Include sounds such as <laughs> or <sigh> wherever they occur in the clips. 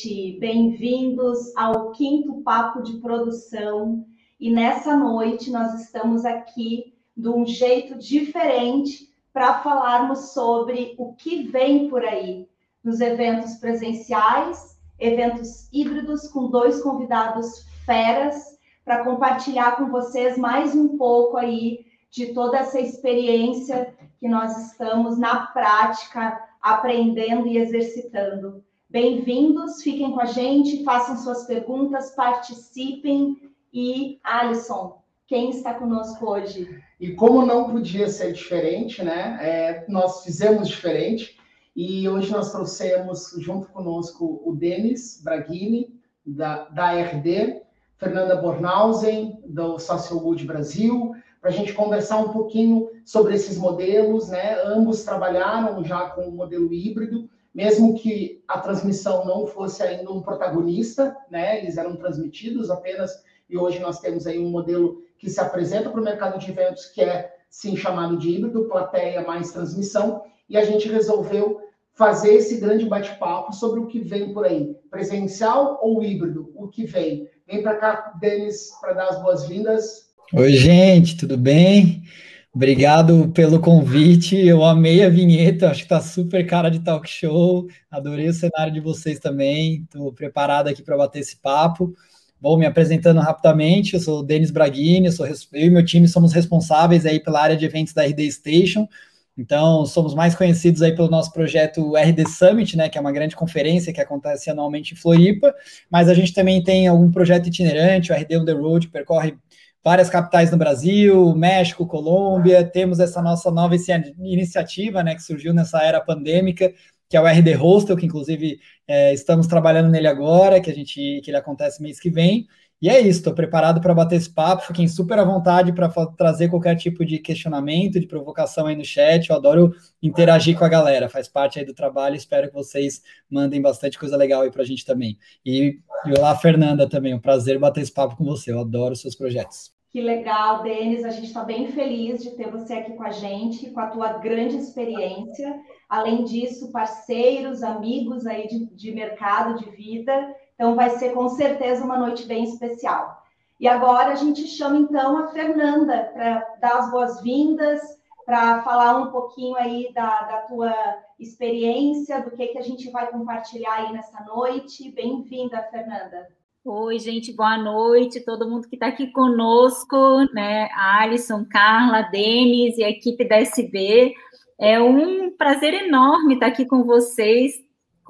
noite. Bem-vindos ao quinto papo de produção. E nessa noite nós estamos aqui de um jeito diferente para falarmos sobre o que vem por aí nos eventos presenciais, eventos híbridos com dois convidados feras para compartilhar com vocês mais um pouco aí de toda essa experiência que nós estamos na prática aprendendo e exercitando. Bem-vindos, fiquem com a gente, façam suas perguntas, participem e Alisson, quem está conosco hoje? E como não podia ser diferente, né? É, nós fizemos diferente e hoje nós trouxemos junto conosco o Denis Braghini, da, da RD, Fernanda Bornhausen, do Social Good Brasil, para a gente conversar um pouquinho sobre esses modelos, né? Ambos trabalharam já com o modelo híbrido, mesmo que a transmissão não fosse ainda um protagonista, né? Eles eram transmitidos apenas, e hoje nós temos aí um modelo que se apresenta para o mercado de eventos, que é sim chamado de híbrido, plateia mais transmissão, e a gente resolveu fazer esse grande bate-papo sobre o que vem por aí, presencial ou híbrido, o que vem. Vem para cá, Denis, para dar as boas-vindas. Oi, gente, tudo bem? Obrigado pelo convite. Eu amei a vinheta, acho que está super cara de talk show. Adorei o cenário de vocês também. Estou preparado aqui para bater esse papo. Bom, me apresentando rapidamente, eu sou o Denis Braghini, eu, eu e meu time somos responsáveis aí pela área de eventos da RD Station. Então, somos mais conhecidos aí pelo nosso projeto RD Summit, né, que é uma grande conferência que acontece anualmente em Floripa, mas a gente também tem algum projeto itinerante, o RD On The Road, que percorre várias capitais no Brasil, México, Colômbia, temos essa nossa nova iniciativa, né, que surgiu nessa era pandêmica, que é o RD Hostel, que inclusive é, estamos trabalhando nele agora, que a gente que ele acontece mês que vem. E é isso, estou preparado para bater esse papo, fiquem super à vontade para trazer qualquer tipo de questionamento, de provocação aí no chat. Eu adoro interagir com a galera, faz parte aí do trabalho. Espero que vocês mandem bastante coisa legal aí para a gente também. E, olá, Fernanda, também. Um prazer bater esse papo com você. Eu adoro seus projetos. Que legal, Denis. A gente está bem feliz de ter você aqui com a gente, com a tua grande experiência. Além disso, parceiros, amigos aí de, de mercado, de vida. Então, vai ser com certeza uma noite bem especial. E agora a gente chama então a Fernanda para dar as boas-vindas, para falar um pouquinho aí da, da tua experiência, do que, que a gente vai compartilhar aí nessa noite. Bem-vinda, Fernanda. Oi, gente, boa noite, todo mundo que está aqui conosco, né? A Alisson, Carla, Denis e a equipe da SB. É um prazer enorme estar aqui com vocês,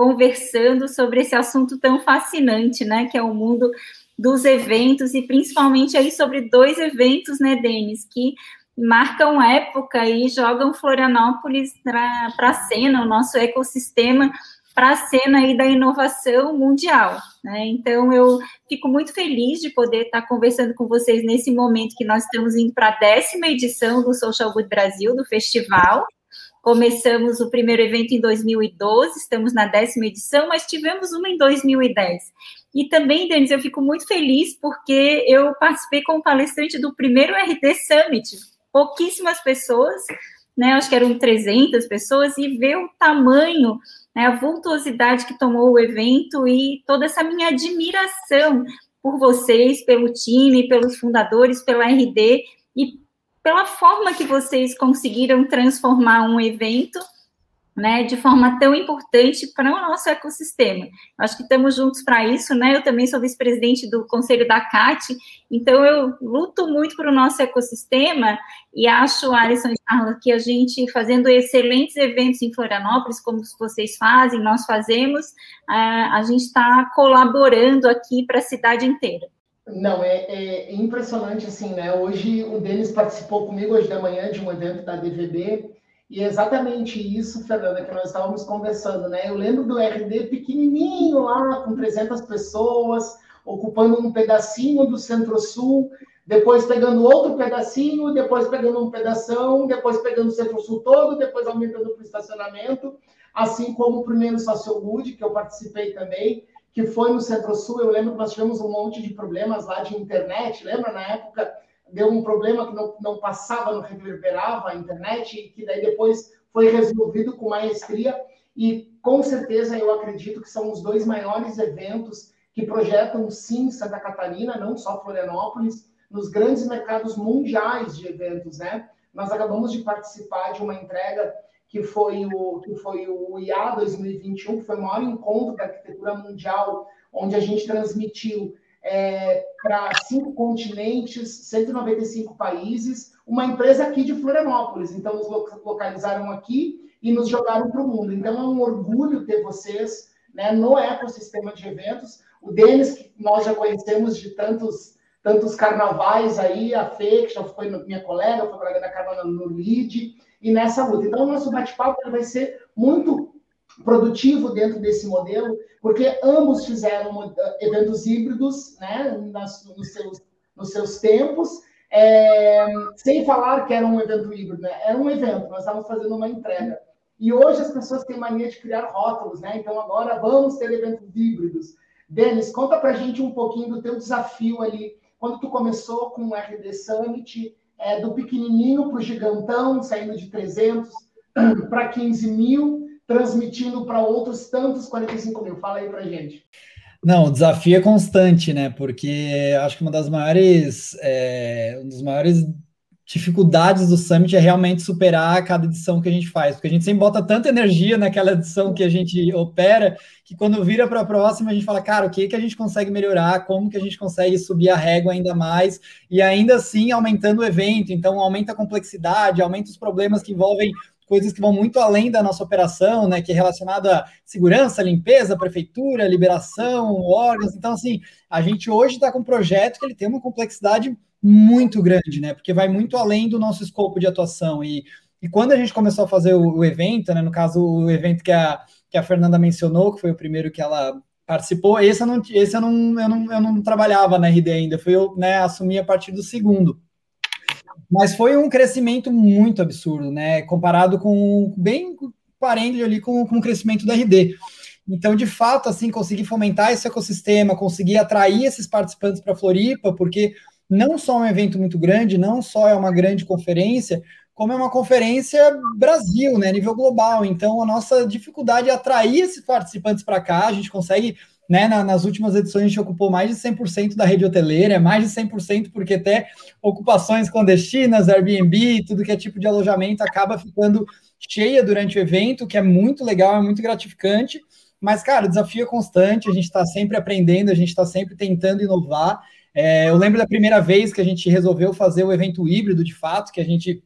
conversando sobre esse assunto tão fascinante, né? Que é o mundo dos eventos, e principalmente aí sobre dois eventos, né, Denis, que marcam época e jogam Florianópolis para a cena, o nosso ecossistema para a cena aí da inovação mundial. Né? Então, eu fico muito feliz de poder estar conversando com vocês nesse momento que nós estamos indo para a décima edição do Social Good Brasil, do festival. Começamos o primeiro evento em 2012, estamos na décima edição, mas tivemos uma em 2010. E também, Denis, eu fico muito feliz porque eu participei como palestrante do primeiro RD Summit. Pouquíssimas pessoas, né? Acho que eram 300 pessoas, e ver o tamanho né, a vultuosidade que tomou o evento e toda essa minha admiração por vocês, pelo time, pelos fundadores, pela RD pela forma que vocês conseguiram transformar um evento né, de forma tão importante para o nosso ecossistema. Acho que estamos juntos para isso, né? Eu também sou vice-presidente do Conselho da CAT, então eu luto muito para o nosso ecossistema e acho, Alisson e Carla, que a gente fazendo excelentes eventos em Florianópolis, como vocês fazem, nós fazemos, a gente está colaborando aqui para a cidade inteira. Não, é, é, impressionante, assim, né? Hoje o Denis participou comigo hoje da manhã de um evento da DVB, e é exatamente isso, Fernanda, que nós estávamos conversando, né? Eu lembro do RD pequenininho lá, com 300 pessoas, ocupando um pedacinho do Centro-Sul, depois pegando outro pedacinho, depois pegando um pedação, depois pegando o Centro-Sul todo, depois aumentando para o estacionamento, assim como o primeiro Social Good, que eu participei também, que foi no Centro-Sul. Eu lembro que nós tivemos um monte de problemas lá de internet, lembra na época? deu um problema que não, não passava, não reverberava a internet, e que daí depois foi resolvido com maestria. e com certeza eu acredito que são os dois maiores eventos que projetam sim Santa Catarina, não só Florianópolis, nos grandes mercados mundiais de eventos, né? Nós acabamos de participar de uma entrega que foi o que foi o IA 2021, que foi o maior encontro da arquitetura mundial, onde a gente transmitiu é, para cinco continentes, 195 países, uma empresa aqui de Florianópolis. Então, nos localizaram aqui e nos jogaram para o mundo. Então, é um orgulho ter vocês né, no ecossistema de eventos. O Denis, que nós já conhecemos de tantos, tantos carnavais aí, a Fê, que já foi minha colega, foi colega da Carona no LID, e nessa luta. Então, o nosso bate-papo vai ser muito produtivo dentro desse modelo, porque ambos fizeram eventos híbridos né, nas, nos, seus, nos seus tempos, é, sem falar que era um evento híbrido, né? era um evento, nós estávamos fazendo uma entrega. E hoje as pessoas têm mania de criar rótulos, né? Então agora vamos ter eventos híbridos. Denis, conta pra gente um pouquinho do teu desafio ali, quando tu começou com o RD Summit, é, do pequenininho para o gigantão, saindo de 300 para 15 mil, transmitindo para outros tantos 45 mil. Fala aí pra gente. Não, o desafio é constante, né? Porque acho que uma das maiores, é, um dos maiores dificuldades do Summit é realmente superar cada edição que a gente faz, porque a gente sempre bota tanta energia naquela edição que a gente opera, que quando vira para a próxima a gente fala, cara, o que, que a gente consegue melhorar, como que a gente consegue subir a régua ainda mais, e ainda assim aumentando o evento, então aumenta a complexidade, aumenta os problemas que envolvem coisas que vão muito além da nossa operação, né, que é relacionada a segurança, limpeza, prefeitura, liberação, órgãos. Então, assim, a gente hoje está com um projeto que ele tem uma complexidade muito grande, né, porque vai muito além do nosso escopo de atuação. E, e quando a gente começou a fazer o, o evento, né, no caso, o evento que a, que a Fernanda mencionou, que foi o primeiro que ela participou, esse eu não, esse eu não, eu não, eu não trabalhava na RD ainda, foi eu né, assumi a partir do segundo. Mas foi um crescimento muito absurdo, né? Comparado com bem parente ali com, com o crescimento da RD. Então, de fato, assim, conseguir fomentar esse ecossistema, conseguir atrair esses participantes para Floripa, porque não só um evento muito grande, não só é uma grande conferência, como é uma conferência Brasil, né, nível global. Então, a nossa dificuldade é atrair esses participantes para cá, a gente consegue né, na, nas últimas edições a gente ocupou mais de 100% da rede hoteleira, é mais de 100% porque até ocupações clandestinas, Airbnb, tudo que é tipo de alojamento acaba ficando cheia durante o evento, que é muito legal, é muito gratificante. Mas, cara, o desafio é constante, a gente está sempre aprendendo, a gente está sempre tentando inovar. É, eu lembro da primeira vez que a gente resolveu fazer o evento híbrido, de fato, que a gente.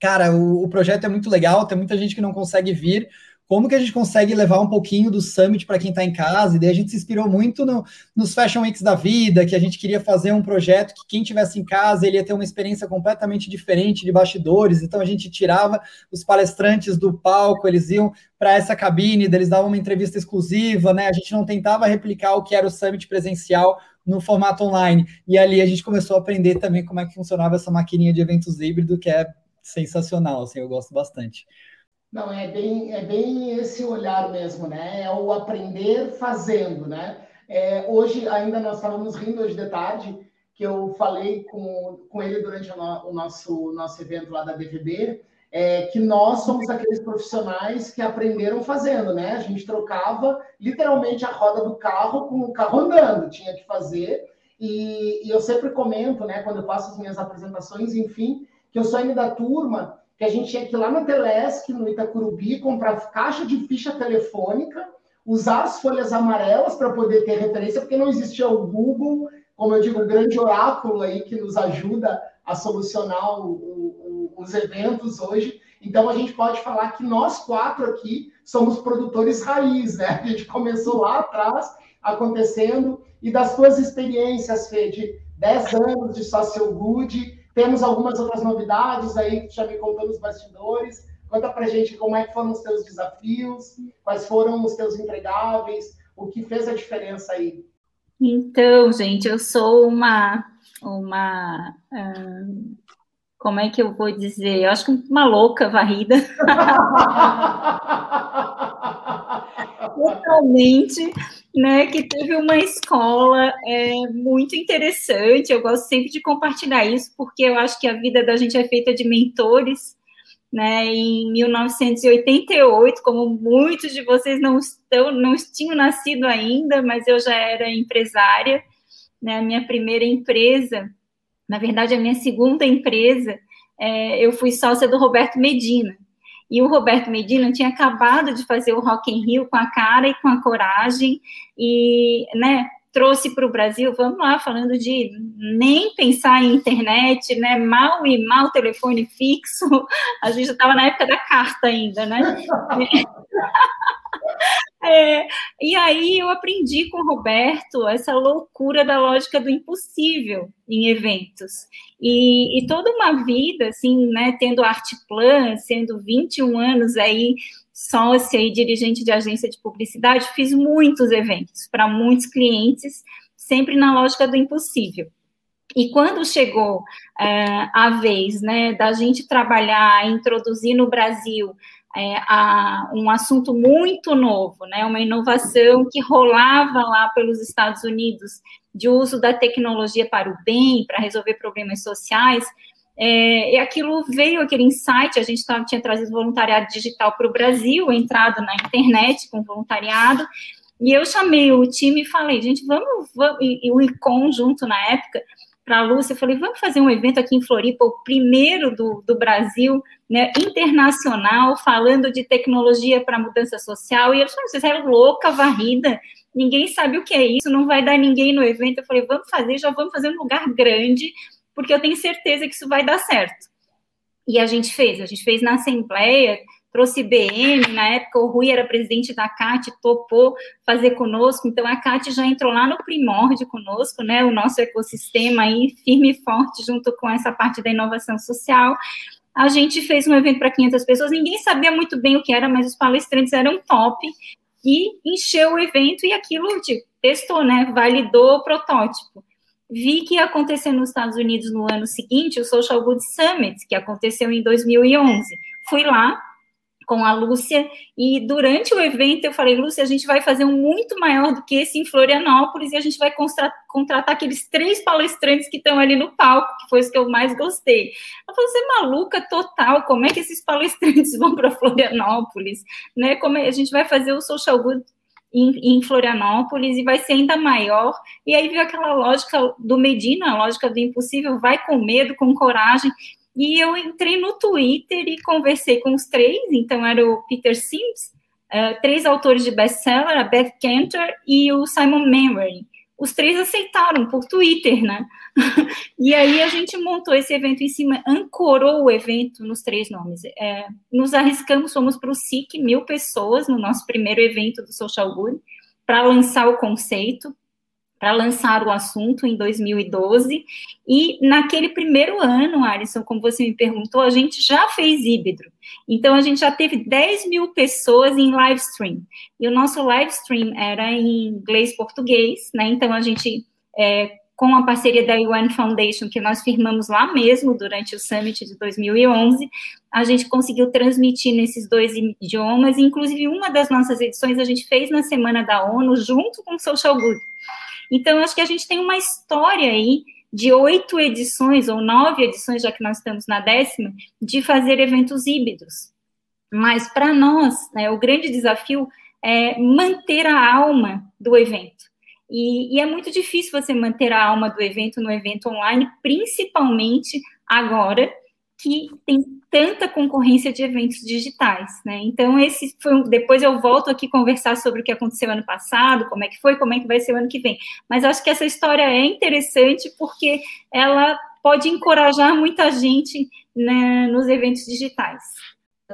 Cara, o, o projeto é muito legal, tem muita gente que não consegue vir, como que a gente consegue levar um pouquinho do Summit para quem está em casa, e daí a gente se inspirou muito no, nos Fashion Weeks da vida, que a gente queria fazer um projeto que quem tivesse em casa, ele ia ter uma experiência completamente diferente de bastidores, então a gente tirava os palestrantes do palco, eles iam para essa cabine, eles davam uma entrevista exclusiva, né, a gente não tentava replicar o que era o Summit presencial no formato online, e ali a gente começou a aprender também como é que funcionava essa maquininha de eventos híbrido, que é sensacional, assim, eu gosto bastante. Não, é bem, é bem esse olhar mesmo, né? É o aprender fazendo, né? É, hoje, ainda nós estávamos rindo hoje de tarde, que eu falei com, com ele durante o, no, o nosso, nosso evento lá da DVB, é, que nós somos aqueles profissionais que aprenderam fazendo, né? A gente trocava literalmente a roda do carro com o carro andando, tinha que fazer. E, e eu sempre comento, né, quando eu faço as minhas apresentações, enfim, que eu sou ainda da turma que a gente tinha que ir lá na Telesc, no Itacurubi, comprar caixa de ficha telefônica, usar as folhas amarelas para poder ter referência, porque não existia o Google, como eu digo, o grande oráculo aí que nos ajuda a solucionar o, os eventos hoje. Então, a gente pode falar que nós quatro aqui somos produtores raiz, né? A gente começou lá atrás, acontecendo, e das suas experiências, Fê, de 10 anos de social good, temos algumas outras novidades aí que já me contou nos bastidores. Conta pra gente como é que foram os teus desafios, quais foram os teus entregáveis, o que fez a diferença aí. Então, gente, eu sou uma uma hum, como é que eu vou dizer? Eu acho que uma louca varrida. <laughs> Totalmente né, que teve uma escola é, muito interessante. Eu gosto sempre de compartilhar isso, porque eu acho que a vida da gente é feita de mentores, né, em 1988, como muitos de vocês não estão, não tinham nascido ainda, mas eu já era empresária, né, minha primeira empresa, na verdade a minha segunda empresa, é, eu fui sócia do Roberto Medina, e o Roberto Medina tinha acabado de fazer o Rock in Rio com a cara e com a coragem, e, né, trouxe para o Brasil, vamos lá, falando de nem pensar em internet, né, mal e mal telefone fixo, <laughs> a gente estava na época da carta ainda, né? <laughs> <laughs> É, e aí eu aprendi com o Roberto essa loucura da lógica do impossível em eventos. E, e toda uma vida, assim, né, tendo Artplan, sendo 21 anos aí sócia e dirigente de agência de publicidade, fiz muitos eventos para muitos clientes, sempre na lógica do impossível. E quando chegou é, a vez né, da gente trabalhar, introduzir no Brasil é, a, um assunto muito novo, né, uma inovação que rolava lá pelos Estados Unidos de uso da tecnologia para o bem, para resolver problemas sociais, é, e aquilo veio, aquele insight, a gente tá, tinha trazido voluntariado digital para o Brasil, entrado na internet com voluntariado, e eu chamei o time e falei, gente, vamos, vamos e, e o ICOM junto na época, para a Lúcia, eu falei, vamos fazer um evento aqui em Floripa, o primeiro do, do Brasil, né, internacional, falando de tecnologia para mudança social, e eles falaram, você é louca, varrida, ninguém sabe o que é isso, não vai dar ninguém no evento, eu falei, vamos fazer, já vamos fazer um lugar grande, porque eu tenho certeza que isso vai dar certo. E a gente fez, a gente fez na Assembleia, trouxe BM, na época o Rui era presidente da CAT, topou fazer conosco, então a CAT já entrou lá no primórdio conosco, né, o nosso ecossistema aí firme e forte junto com essa parte da inovação social. A gente fez um evento para 500 pessoas, ninguém sabia muito bem o que era, mas os palestrantes eram top, e encheu o evento e aquilo tipo, testou, né, validou o protótipo vi que ia acontecer nos Estados Unidos no ano seguinte o Social Good Summit, que aconteceu em 2011. Fui lá com a Lúcia e durante o evento eu falei, Lúcia, a gente vai fazer um muito maior do que esse em Florianópolis e a gente vai contratar aqueles três palestrantes que estão ali no palco, que foi os que eu mais gostei. Ela falou, você é maluca total, como é que esses palestrantes <laughs> vão para Florianópolis? Né? Como é, a gente vai fazer o Social Good em, em, Florianópolis e vai ser ainda maior. E aí veio aquela lógica do Medina, a lógica do impossível, vai com medo, com coragem. E eu entrei no Twitter e conversei com os três, então era o Peter Sims, uh, três autores de best-seller, a Beth Cantor e o Simon Memory os três aceitaram por Twitter, né? <laughs> e aí a gente montou esse evento em cima, ancorou o evento nos três nomes. É, nos arriscamos, fomos para o SIC, mil pessoas no nosso primeiro evento do Social Good, para lançar o conceito para lançar o assunto em 2012. E naquele primeiro ano, Alisson, como você me perguntou, a gente já fez híbrido. Então, a gente já teve 10 mil pessoas em live stream. E o nosso live stream era em inglês-português, né? Então, a gente, é, com a parceria da UN Foundation, que nós firmamos lá mesmo durante o Summit de 2011, a gente conseguiu transmitir nesses dois idiomas. Inclusive, uma das nossas edições a gente fez na Semana da ONU, junto com o Social Good. Então, acho que a gente tem uma história aí de oito edições, ou nove edições, já que nós estamos na décima, de fazer eventos híbridos. Mas, para nós, né, o grande desafio é manter a alma do evento. E, e, é muito difícil você manter a alma do evento no evento online, principalmente agora que tem tanta concorrência de eventos digitais, né? Então, esse foi, depois eu volto aqui conversar sobre o que aconteceu ano passado, como é que foi, como é que vai ser o ano que vem. Mas acho que essa história é interessante porque ela pode encorajar muita gente né, nos eventos digitais.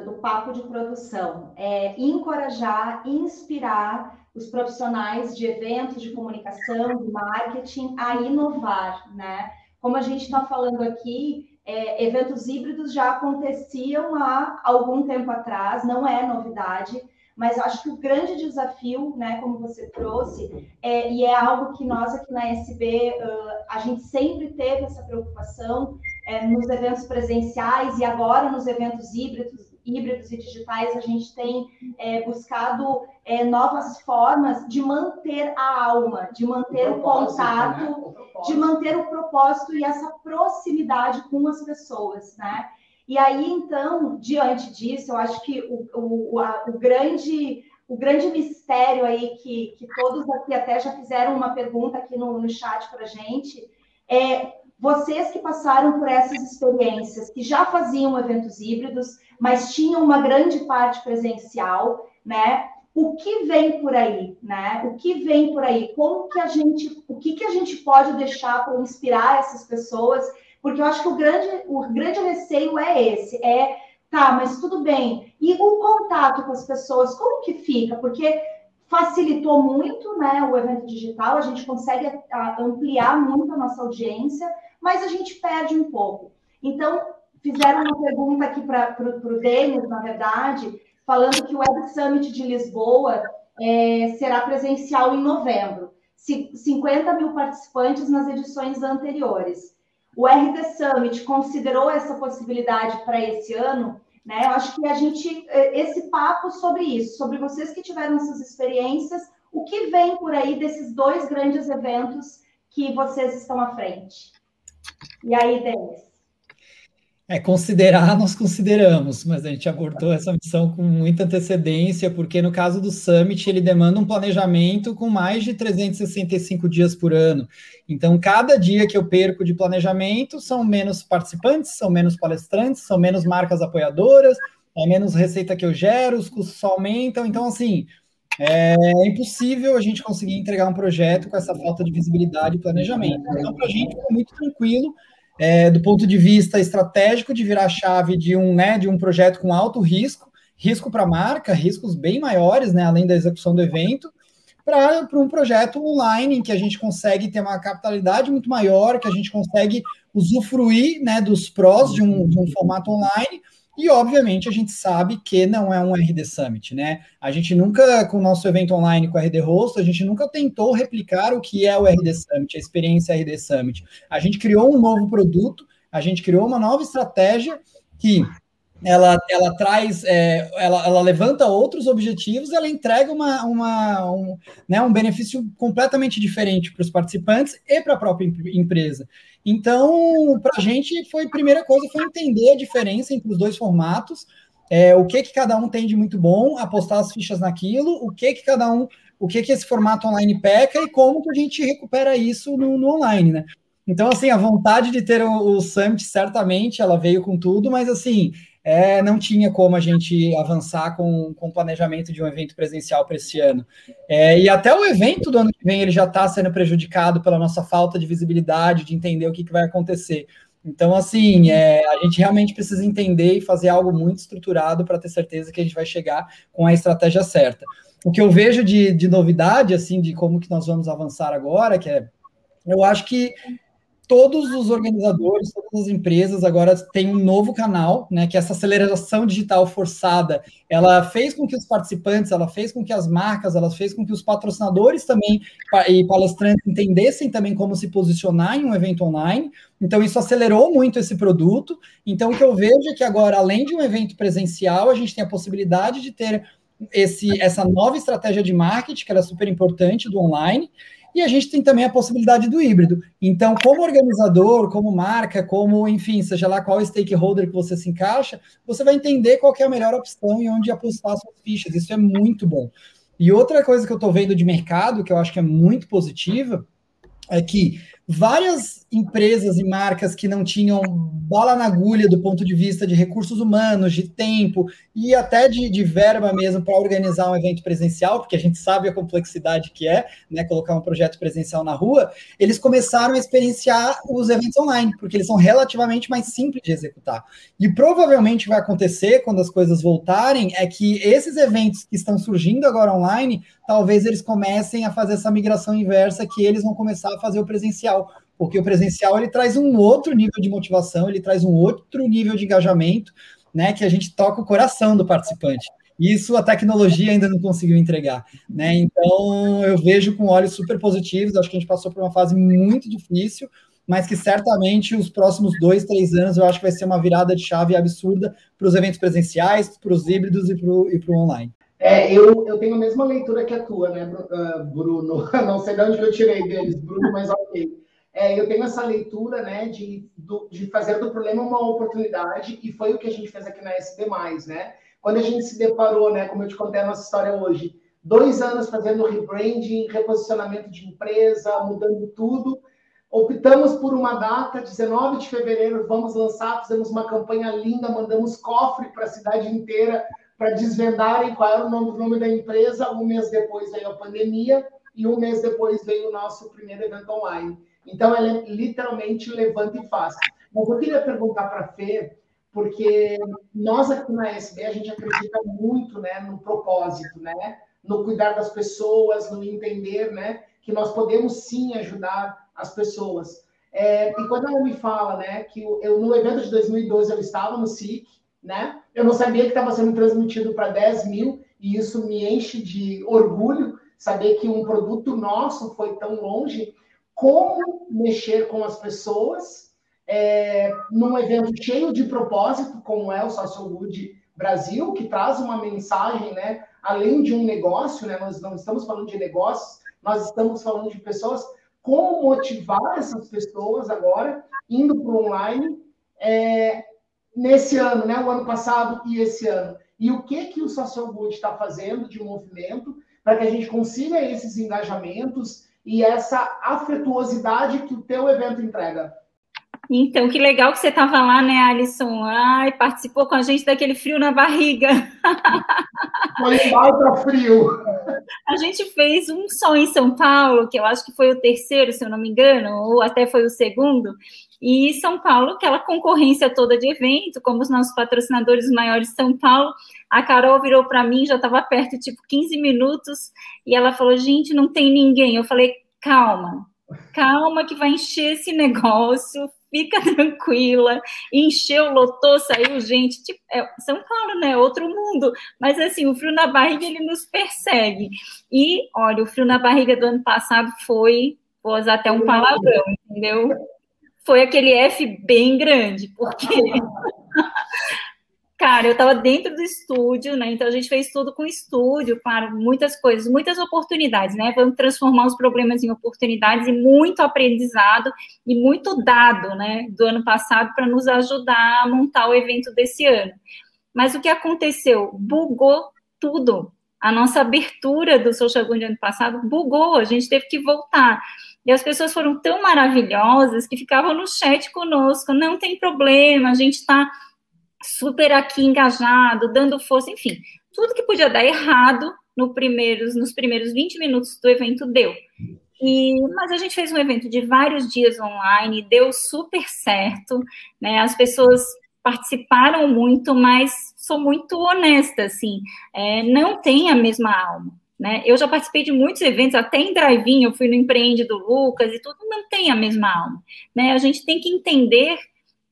Do papo de produção, é encorajar, inspirar os profissionais de eventos, de comunicação, de marketing a inovar, né? Como a gente está falando aqui, é, eventos híbridos já aconteciam há algum tempo atrás, não é novidade, mas acho que o grande desafio, né, como você trouxe, é, e é algo que nós aqui na SB, uh, a gente sempre teve essa preocupação é, nos eventos presenciais e agora nos eventos híbridos, híbridos e digitais, a gente tem é, buscado é, novas formas de manter a alma, de manter o, o contato, né? o de manter o propósito e essa proximidade com as pessoas, né? E aí, então, diante disso, eu acho que o, o, a, o grande o grande mistério aí que, que todos aqui até já fizeram uma pergunta aqui no, no chat para a gente é vocês que passaram por essas experiências, que já faziam eventos híbridos, mas tinham uma grande parte presencial, né? O que vem por aí, né? O que vem por aí? Como que a gente, o que que a gente pode deixar para inspirar essas pessoas? Porque eu acho que o grande, o grande receio é esse, é Tá, mas tudo bem. E o contato com as pessoas, como que fica? Porque facilitou muito né, o evento digital, a gente consegue ampliar muito a nossa audiência, mas a gente perde um pouco. Então, fizeram uma pergunta aqui para o Denis, na verdade, falando que o Web Summit de Lisboa é, será presencial em novembro. 50 mil participantes nas edições anteriores. O RD Summit considerou essa possibilidade para esse ano, né? Eu acho que a gente, eh, esse papo sobre isso, sobre vocês que tiveram essas experiências, o que vem por aí desses dois grandes eventos que vocês estão à frente? E aí, Denis? É, considerar, nós consideramos, mas a gente abordou essa missão com muita antecedência, porque no caso do Summit, ele demanda um planejamento com mais de 365 dias por ano. Então, cada dia que eu perco de planejamento, são menos participantes, são menos palestrantes, são menos marcas apoiadoras, é menos receita que eu gero, os custos só aumentam. Então, assim, é impossível a gente conseguir entregar um projeto com essa falta de visibilidade e planejamento. Então, para a gente, é muito tranquilo é, do ponto de vista estratégico de virar chave de um, né, de um projeto com alto risco, risco para a marca, riscos bem maiores, né, além da execução do evento, para um projeto online em que a gente consegue ter uma capitalidade muito maior, que a gente consegue usufruir né, dos prós de um, de um formato online e, obviamente, a gente sabe que não é um RD Summit, né? A gente nunca, com o nosso evento online com o RD Host, a gente nunca tentou replicar o que é o RD Summit, a experiência RD Summit. A gente criou um novo produto, a gente criou uma nova estratégia que ela, ela traz, é, ela, ela levanta outros objetivos, ela entrega uma, uma, um, né, um benefício completamente diferente para os participantes e para a própria empresa. Então, para a gente, foi a primeira coisa foi entender a diferença entre os dois formatos, é, o que que cada um tem de muito bom, apostar as fichas naquilo, o que que cada um, o que que esse formato online peca e como que a gente recupera isso no, no online, né? Então, assim, a vontade de ter o, o Summit, certamente, ela veio com tudo, mas, assim, é, não tinha como a gente avançar com, com o planejamento de um evento presencial para esse ano. É, e até o evento do ano que vem ele já está sendo prejudicado pela nossa falta de visibilidade, de entender o que, que vai acontecer. Então, assim, é, a gente realmente precisa entender e fazer algo muito estruturado para ter certeza que a gente vai chegar com a estratégia certa. O que eu vejo de, de novidade, assim, de como que nós vamos avançar agora, que é, eu acho que todos os organizadores, todas as empresas agora têm um novo canal, né? Que essa aceleração digital forçada, ela fez com que os participantes, ela fez com que as marcas, ela fez com que os patrocinadores também e palestrantes entendessem também como se posicionar em um evento online. Então isso acelerou muito esse produto. Então o que eu vejo é que agora, além de um evento presencial, a gente tem a possibilidade de ter esse, essa nova estratégia de marketing, que era super importante do online, e a gente tem também a possibilidade do híbrido. Então, como organizador, como marca, como, enfim, seja lá qual stakeholder que você se encaixa, você vai entender qual é a melhor opção e onde apostar suas fichas. Isso é muito bom. E outra coisa que eu estou vendo de mercado, que eu acho que é muito positiva, é que várias empresas e marcas que não tinham bala na agulha do ponto de vista de recursos humanos, de tempo e até de, de verba mesmo para organizar um evento presencial, porque a gente sabe a complexidade que é, né, colocar um projeto presencial na rua, eles começaram a experienciar os eventos online, porque eles são relativamente mais simples de executar. E provavelmente vai acontecer quando as coisas voltarem é que esses eventos que estão surgindo agora online, talvez eles comecem a fazer essa migração inversa que eles vão começar a fazer o presencial porque o presencial ele traz um outro nível de motivação, ele traz um outro nível de engajamento, né, que a gente toca o coração do participante. Isso a tecnologia ainda não conseguiu entregar, né? Então eu vejo com olhos super positivos. Acho que a gente passou por uma fase muito difícil, mas que certamente os próximos dois, três anos eu acho que vai ser uma virada de chave absurda para os eventos presenciais, para os híbridos e para o online. É, eu, eu tenho a mesma leitura que a tua, né, Bruno? <laughs> Não sei de onde eu tirei deles, Bruno, mas ok. É, eu tenho essa leitura né, de, do, de fazer do problema uma oportunidade, e foi o que a gente fez aqui na SB, né? Quando a gente se deparou, né, como eu te contei a nossa história hoje, dois anos fazendo rebranding, reposicionamento de empresa, mudando tudo, optamos por uma data, 19 de fevereiro, vamos lançar, fizemos uma campanha linda, mandamos cofre para a cidade inteira para desvendarem qual era o nome, nome da empresa. Um mês depois veio a pandemia e um mês depois veio o nosso primeiro evento online. Então, ela é literalmente levanta e faz. Mas eu queria perguntar para a Fê, porque nós aqui na SB, a gente acredita muito né, no propósito, né? no cuidar das pessoas, no entender né, que nós podemos sim ajudar as pessoas. É, e quando ela me fala né, que eu, no evento de 2012 eu estava no SIC, né, eu não sabia que estava sendo transmitido para 10 mil, e isso me enche de orgulho saber que um produto nosso foi tão longe como mexer com as pessoas é, num evento cheio de propósito, como é o Social Good Brasil, que traz uma mensagem, né, além de um negócio, né, nós não estamos falando de negócios, nós estamos falando de pessoas, como motivar essas pessoas agora, indo para o online, é, nesse ano, né, o ano passado e esse ano. E o que, que o Social Good está fazendo de movimento para que a gente consiga esses engajamentos e essa afetuosidade que o teu evento entrega. Então, que legal que você estava lá, né, Alisson? Ai, participou com a gente daquele frio na barriga. <laughs> Foi um frio. A gente fez um só em São Paulo, que eu acho que foi o terceiro, se eu não me engano, ou até foi o segundo. E São Paulo, aquela concorrência toda de evento, como os nossos patrocinadores maiores de São Paulo, a Carol virou para mim, já estava perto, tipo, 15 minutos, e ela falou: gente, não tem ninguém. Eu falei: calma, calma, que vai encher esse <laughs> negócio, fica tranquila, encheu, lotou, saiu gente, tipo, é São Paulo, né, outro mundo, mas assim, o frio na barriga, ele nos persegue, e, olha, o frio na barriga do ano passado foi, vou usar até um palavrão, entendeu? Foi aquele F bem grande, porque <laughs> Cara, eu estava dentro do estúdio, né? Então a gente fez tudo com estúdio, claro, muitas coisas, muitas oportunidades, né? Vamos transformar os problemas em oportunidades e muito aprendizado e muito dado, né? Do ano passado para nos ajudar a montar o evento desse ano. Mas o que aconteceu? Bugou tudo. A nossa abertura do Social Good ano passado bugou, a gente teve que voltar. E as pessoas foram tão maravilhosas que ficavam no chat conosco, não tem problema, a gente está super aqui engajado, dando força, enfim, tudo que podia dar errado no primeiros, nos primeiros 20 minutos do evento deu. E, mas a gente fez um evento de vários dias online, deu super certo, né? As pessoas participaram muito, mas sou muito honesta, assim, é, não tem a mesma alma. Né? Eu já participei de muitos eventos, até em drive-in, eu fui no Empreende do Lucas e tudo, não tem a mesma alma. Né? A gente tem que entender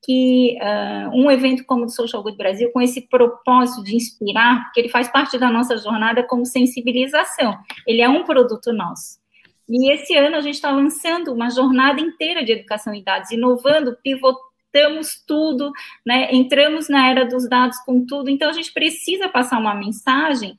que uh, um evento como o Social Good Brasil, com esse propósito de inspirar, porque ele faz parte da nossa jornada como sensibilização, ele é um produto nosso. E esse ano a gente está lançando uma jornada inteira de educação em dados, inovando, pivotamos tudo, né? entramos na era dos dados com tudo, então a gente precisa passar uma mensagem,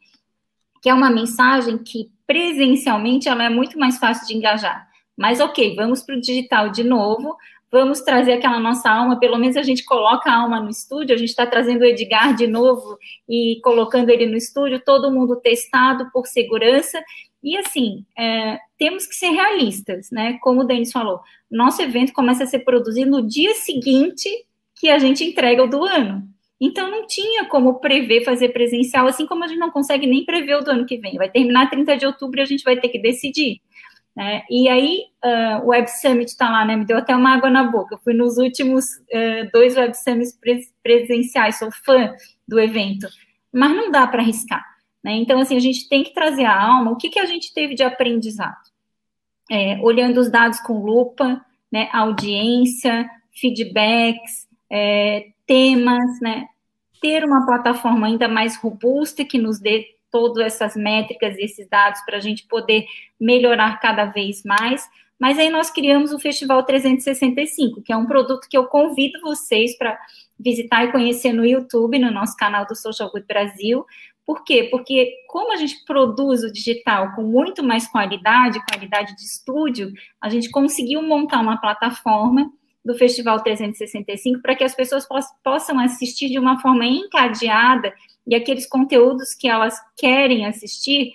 que é uma mensagem que presencialmente ela é muito mais fácil de engajar. Mas ok, vamos para o digital de novo, vamos trazer aquela nossa alma, pelo menos a gente coloca a alma no estúdio, a gente está trazendo o Edgar de novo e colocando ele no estúdio, todo mundo testado por segurança, e assim, é, temos que ser realistas, né? Como o Denis falou, nosso evento começa a ser produzido no dia seguinte que a gente entrega o do ano. Então, não tinha como prever fazer presencial, assim como a gente não consegue nem prever o do ano que vem. Vai terminar 30 de outubro e a gente vai ter que decidir. Né? E aí, uh, o Web Summit está lá, né? Me deu até uma água na boca. Eu fui nos últimos uh, dois Web Summits presenciais, sou fã do evento, mas não dá para arriscar. Né? Então, assim, a gente tem que trazer a alma. O que, que a gente teve de aprendizado? É, olhando os dados com lupa, né? audiência, feedbacks, é, temas, né? ter uma plataforma ainda mais robusta que nos dê todas essas métricas e esses dados para a gente poder melhorar cada vez mais. Mas aí nós criamos o Festival 365, que é um produto que eu convido vocês para visitar e conhecer no YouTube, no nosso canal do Social Good Brasil. Por quê? Porque como a gente produz o digital com muito mais qualidade, qualidade de estúdio, a gente conseguiu montar uma plataforma do Festival 365 para que as pessoas possam assistir de uma forma encadeada e aqueles conteúdos que elas querem assistir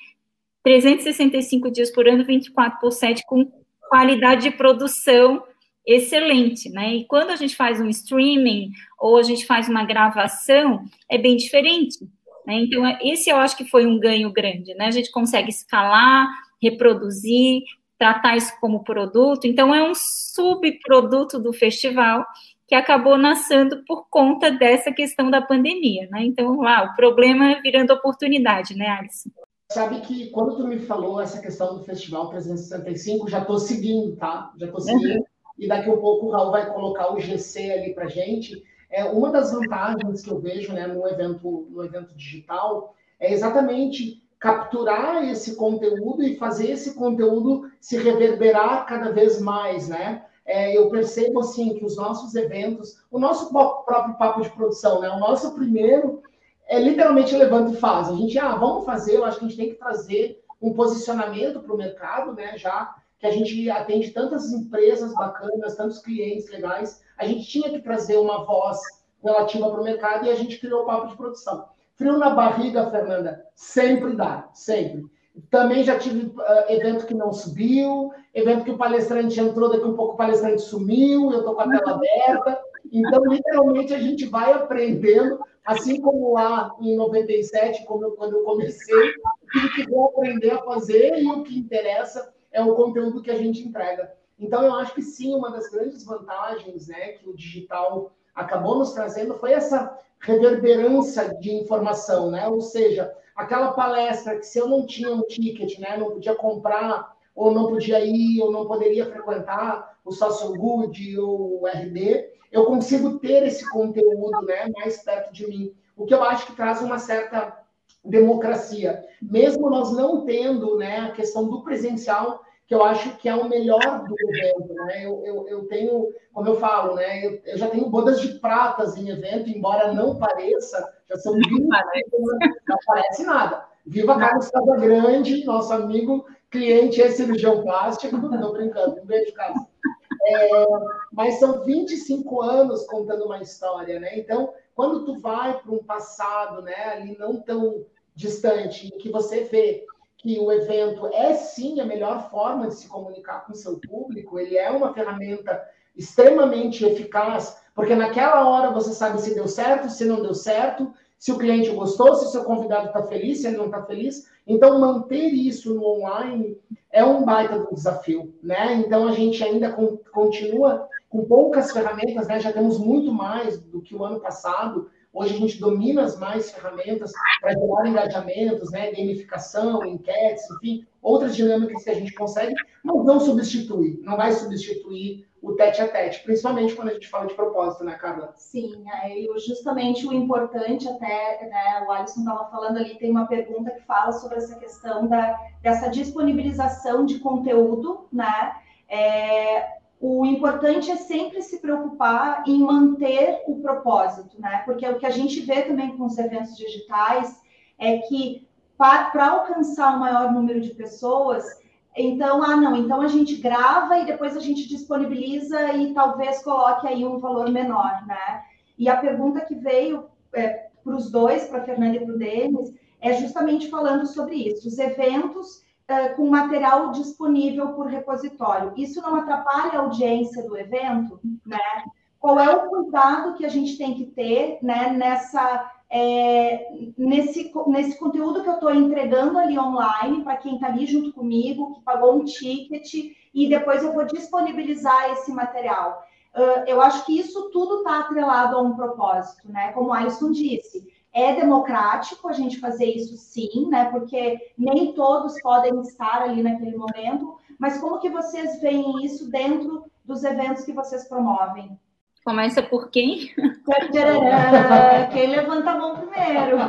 365 dias por ano, 24 por 7, com qualidade de produção excelente, né? E quando a gente faz um streaming ou a gente faz uma gravação, é bem diferente. Né? Então, esse eu acho que foi um ganho grande, né? A gente consegue escalar, reproduzir, tratar isso como produto. Então, é um subproduto do festival que acabou nascendo por conta dessa questão da pandemia, né? Então, lá, o problema virando oportunidade, né, Alisson? Sabe que quando tu me falou essa questão do Festival 365, já estou seguindo, tá? Já estou seguindo. Uhum. E daqui a pouco o Raul vai colocar o GC ali para gente. É, uma das vantagens que eu vejo né, no, evento, no evento digital é exatamente capturar esse conteúdo e fazer esse conteúdo se reverberar cada vez mais, né? É, eu percebo assim que os nossos eventos, o nosso próprio papo de produção, né? O nosso primeiro é literalmente levando e faz. A gente, ah, vamos fazer, eu acho que a gente tem que trazer um posicionamento para o mercado, né? Já que a gente atende tantas empresas bacanas, tantos clientes legais, a gente tinha que trazer uma voz relativa para o mercado e a gente criou o papo de produção. Frio na barriga, Fernanda, sempre dá, sempre. Também já tive uh, evento que não subiu, evento que o palestrante entrou, daqui um pouco o palestrante sumiu, eu estou com a tela aberta. Então, literalmente, a gente vai aprendendo Assim como lá em 97, como eu, quando eu comecei, o que vou aprender a fazer e o que interessa é o conteúdo que a gente entrega. Então, eu acho que sim, uma das grandes vantagens né, que o digital acabou nos trazendo foi essa reverberância de informação, né? Ou seja, aquela palestra que se eu não tinha um ticket, né, não podia comprar, ou não podia ir, ou não poderia frequentar o Social Good ou o RD, eu consigo ter esse conteúdo né, mais perto de mim, o que eu acho que traz uma certa democracia. Mesmo nós não tendo né, a questão do presencial, que eu acho que é o melhor do evento. Né? Eu, eu, eu tenho, como eu falo, né, eu, eu, já tenho bodas de pratas em evento, embora não pareça, já são 20 não parece nada. Viva Carlos Casagrande, nosso amigo, cliente e cirurgião plástico. <laughs> Estou brincando, um beijo, Carlos. É, mas são 25 anos contando uma história, né? Então, quando tu vai para um passado, né, ali não tão distante, em que você vê que o evento é sim a melhor forma de se comunicar com o seu público, ele é uma ferramenta extremamente eficaz, porque naquela hora você sabe se deu certo, se não deu certo, se o cliente gostou, se o seu convidado está feliz, se ele não está feliz. Então, manter isso no online é um baita do desafio, né? Então, a gente ainda continua com poucas ferramentas, né? Já temos muito mais do que o ano passado. Hoje a gente domina as mais ferramentas para gerar engajamentos, né? Gamificação, enquetes, enfim, outras dinâmicas que a gente consegue, mas não substitui, não vai substituir o tete a tete, principalmente quando a gente fala de propósito, né, Carla? Sim, é, justamente o importante até, né, o Alisson estava falando ali, tem uma pergunta que fala sobre essa questão da, dessa disponibilização de conteúdo, né? É, o importante é sempre se preocupar em manter o propósito, né? Porque o que a gente vê também com os eventos digitais é que para alcançar o maior número de pessoas, então, ah, não, então a gente grava e depois a gente disponibiliza e talvez coloque aí um valor menor, né? E a pergunta que veio é, para os dois, para a Fernanda e para o Denis, é justamente falando sobre isso. Os eventos com material disponível por repositório, isso não atrapalha a audiência do evento, né? Qual é o cuidado que a gente tem que ter né, nessa é, nesse, nesse conteúdo que eu estou entregando ali online para quem está ali junto comigo, que pagou um ticket, e depois eu vou disponibilizar esse material. Uh, eu acho que isso tudo está atrelado a um propósito, né? Como Alisson disse, é democrático a gente fazer isso sim, né? Porque nem todos podem estar ali naquele momento, mas como que vocês veem isso dentro dos eventos que vocês promovem? Começa por quem? <laughs> Quem levanta a mão primeiro? <laughs>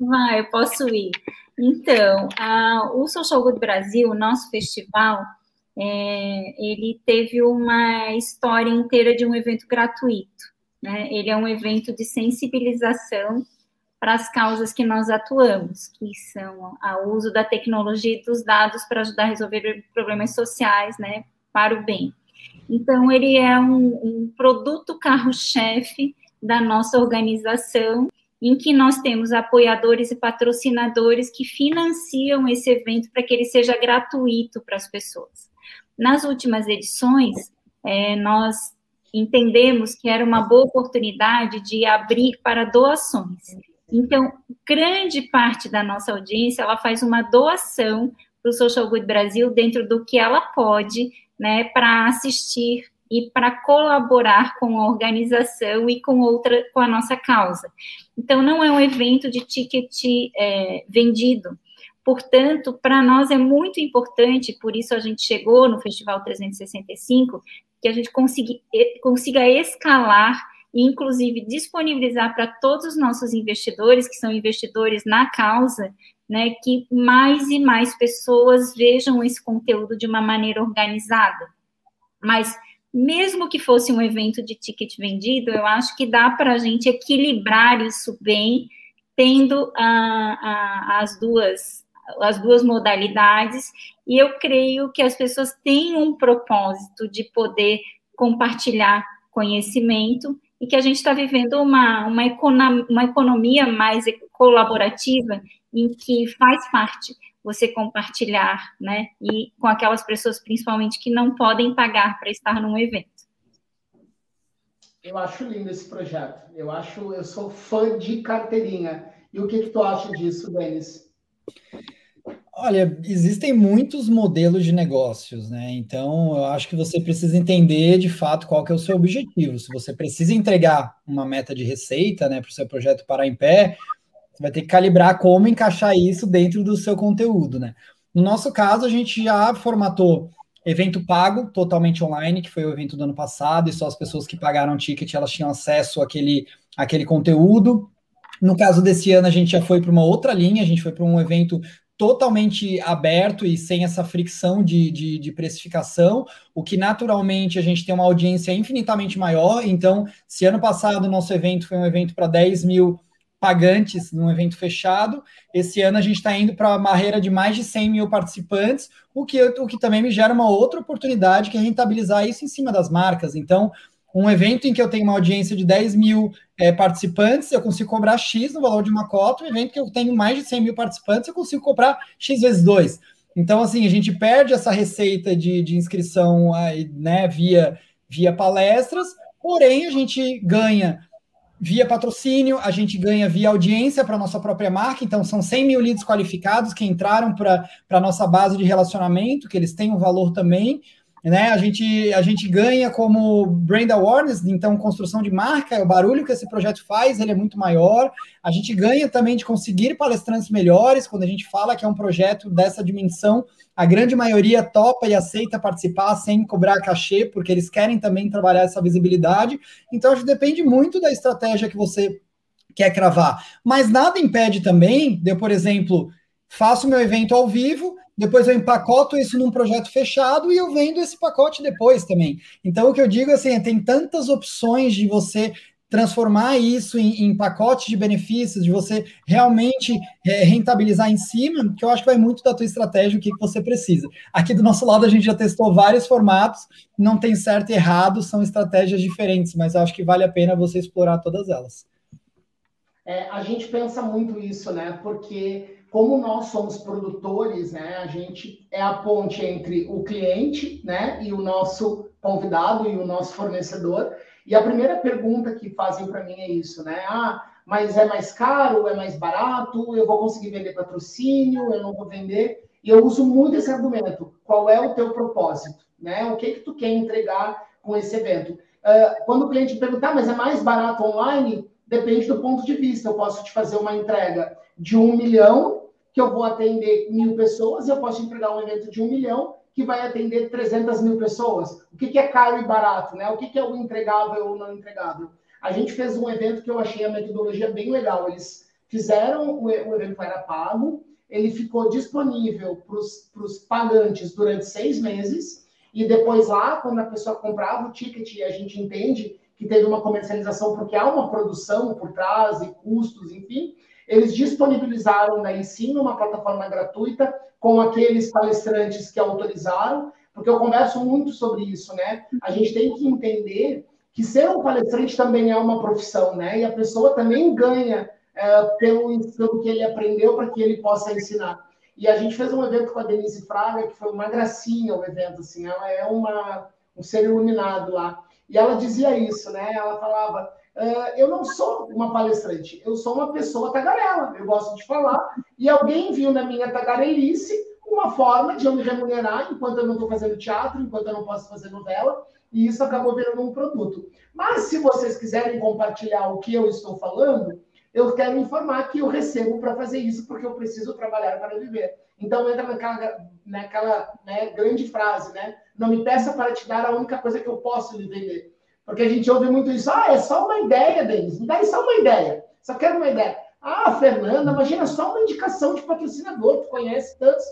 Vai, eu posso ir. Então, a, o Social Good Brasil, nosso festival, é, ele teve uma história inteira de um evento gratuito. Né? Ele é um evento de sensibilização para as causas que nós atuamos, que são o uso da tecnologia e dos dados para ajudar a resolver problemas sociais, né, para o bem. Então, ele é um, um produto carro-chefe da nossa organização, em que nós temos apoiadores e patrocinadores que financiam esse evento para que ele seja gratuito para as pessoas. Nas últimas edições, é, nós entendemos que era uma boa oportunidade de abrir para doações. Então, grande parte da nossa audiência, ela faz uma doação para o Social Good Brasil dentro do que ela pode, né, para assistir e para colaborar com a organização e com outra, com a nossa causa. Então, não é um evento de ticket é, vendido. Portanto, para nós é muito importante, por isso a gente chegou no Festival 365, que a gente consiga, consiga escalar e, inclusive, disponibilizar para todos os nossos investidores, que são investidores na causa, né, que mais e mais pessoas vejam esse conteúdo de uma maneira organizada. Mas, mesmo que fosse um evento de ticket vendido, eu acho que dá para a gente equilibrar isso bem, tendo a, a, as duas as duas modalidades, e eu creio que as pessoas têm um propósito de poder compartilhar conhecimento e que a gente está vivendo uma, uma, economia, uma economia mais colaborativa em que faz parte você compartilhar, né? E com aquelas pessoas, principalmente, que não podem pagar para estar num evento. Eu acho lindo esse projeto. Eu acho, eu sou fã de carteirinha. E o que, que tu acha disso, Denis? Olha, existem muitos modelos de negócios, né? Então, eu acho que você precisa entender de fato qual que é o seu objetivo. Se você precisa entregar uma meta de receita, né, para o seu projeto parar em pé, você vai ter que calibrar como encaixar isso dentro do seu conteúdo, né? No nosso caso, a gente já formatou evento pago, totalmente online, que foi o evento do ano passado, e só as pessoas que pagaram o ticket, elas tinham acesso àquele, àquele conteúdo. No caso desse ano, a gente já foi para uma outra linha, a gente foi para um evento totalmente aberto e sem essa fricção de, de, de, precificação, o que naturalmente a gente tem uma audiência infinitamente maior. Então, se ano passado o nosso evento foi um evento para 10 mil pagantes num evento fechado, esse ano a gente está indo para uma barreira de mais de 100 mil participantes, o que, o que também me gera uma outra oportunidade que é rentabilizar isso em cima das marcas. Então, um evento em que eu tenho uma audiência de 10 mil é, participantes, eu consigo cobrar X no valor de uma cota, um evento que eu tenho mais de 100 mil participantes, eu consigo cobrar X vezes 2. Então, assim, a gente perde essa receita de, de inscrição né, via, via palestras, porém a gente ganha via patrocínio, a gente ganha via audiência para a nossa própria marca, então são 100 mil leads qualificados que entraram para a nossa base de relacionamento, que eles têm um valor também, né? A gente, a gente ganha como brand awareness, então construção de marca, o barulho que esse projeto faz, ele é muito maior. A gente ganha também de conseguir palestrantes melhores, quando a gente fala que é um projeto dessa dimensão, a grande maioria topa e aceita participar sem cobrar cachê, porque eles querem também trabalhar essa visibilidade. Então, acho que depende muito da estratégia que você quer cravar. Mas nada impede também de por exemplo, faço meu evento ao vivo, depois eu empacoto isso num projeto fechado e eu vendo esse pacote depois também. Então, o que eu digo assim, é, tem tantas opções de você transformar isso em, em pacotes de benefícios, de você realmente é, rentabilizar em cima, que eu acho que vai muito da tua estratégia, o que, que você precisa. Aqui do nosso lado, a gente já testou vários formatos, não tem certo e errado, são estratégias diferentes, mas eu acho que vale a pena você explorar todas elas. É, a gente pensa muito isso, né? Porque como nós somos produtores, né, a gente é a ponte entre o cliente, né, e o nosso convidado e o nosso fornecedor. E a primeira pergunta que fazem para mim é isso, né? Ah, mas é mais caro, é mais barato, eu vou conseguir vender patrocínio, eu não vou vender. E eu uso muito esse argumento. Qual é o teu propósito, né? O que que tu quer entregar com esse evento? Uh, quando o cliente perguntar, ah, mas é mais barato online? Depende do ponto de vista. Eu posso te fazer uma entrega de um milhão que eu vou atender mil pessoas, eu posso entregar um evento de um milhão que vai atender 300 mil pessoas. O que, que é caro e barato, né? O que, que é o entregável ou não entregável? A gente fez um evento que eu achei a metodologia bem legal. Eles fizeram, o, evento era pago, ele ficou disponível para os pagantes durante seis meses, e depois lá, quando a pessoa comprava o ticket a gente entende que teve uma comercialização porque há uma produção por trás e custos, enfim, eles disponibilizaram daí sim uma plataforma gratuita com aqueles palestrantes que autorizaram, porque eu converso muito sobre isso, né? A gente tem que entender que ser um palestrante também é uma profissão, né? E a pessoa também ganha é, pelo, pelo que ele aprendeu para que ele possa ensinar. E a gente fez um evento com a Denise Fraga, que foi uma gracinha o evento, assim, ela é uma, um ser iluminado lá. E ela dizia isso, né? Ela falava, eu não sou uma palestrante, eu sou uma pessoa tagarela, eu gosto de falar, e alguém viu na minha tagarelice uma forma de eu me remunerar enquanto eu não estou fazendo teatro, enquanto eu não posso fazer novela, e isso acabou virando um produto. Mas se vocês quiserem compartilhar o que eu estou falando, eu quero informar que eu recebo para fazer isso porque eu preciso trabalhar para viver. Então entra naquela, naquela né, grande frase, né? Não me peça para te dar a única coisa que eu posso lhe vender. Porque a gente ouve muito isso. Ah, é só uma ideia, Denis. Me dá só uma ideia. Só quero uma ideia. Ah, Fernanda, imagina só uma indicação de patrocinador. Tu conhece tantos.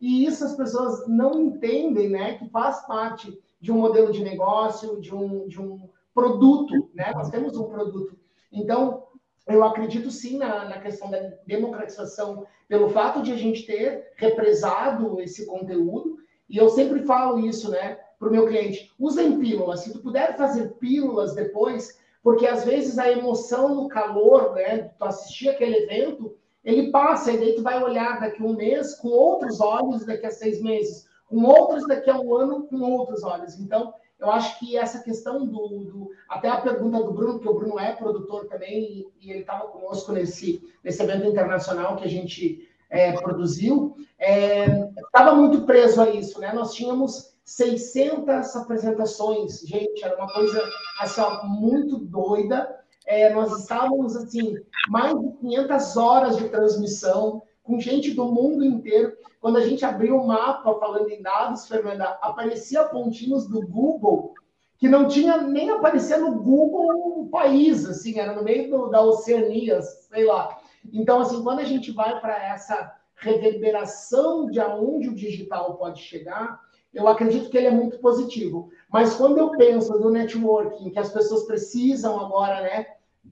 E isso as pessoas não entendem, né? Que faz parte de um modelo de negócio, de um, de um produto, né? Nós temos um produto. Então, eu acredito sim na, na, questão da democratização, pelo fato de a gente ter represado esse conteúdo, e eu sempre falo isso, né, para o meu cliente: usem pílulas. Se tu puder fazer pílulas depois, porque às vezes a emoção no calor, né, tu assistir aquele evento, ele passa, e daí tu vai olhar daqui a um mês com outros olhos, daqui a seis meses, com outros daqui a um ano, com outros olhos. Então, eu acho que essa questão do, do, Até a pergunta do Bruno, que o Bruno é produtor também, e, e ele estava conosco nesse, nesse evento internacional que a gente é, produziu, estava é, muito preso a isso, né? Nós tínhamos 600 apresentações, gente, era uma coisa assim, muito doida. É, nós estávamos, assim, mais de 500 horas de transmissão, com gente do mundo inteiro. Quando a gente abriu o mapa falando em dados, Fernanda, aparecia pontinhos do Google que não tinha nem aparecer no Google o país, assim, era no meio do, da Oceania, sei lá. Então, assim, quando a gente vai para essa reverberação de aonde o digital pode chegar, eu acredito que ele é muito positivo. Mas quando eu penso no networking, que as pessoas precisam agora, né,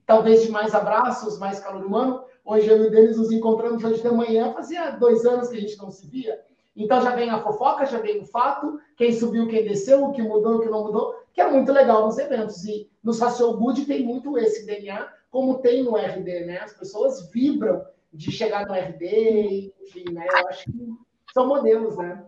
talvez de mais abraços, mais calor humano, Hoje eu e o Denis nos encontramos hoje de manhã, fazia dois anos que a gente não se via. Então já vem a fofoca, já vem o fato, quem subiu, quem desceu, o que mudou, o que não mudou, que é muito legal nos eventos. E no Social Good tem muito esse DNA, como tem no RD, né? As pessoas vibram de chegar no RD, enfim, né? Eu acho que são modelos, né?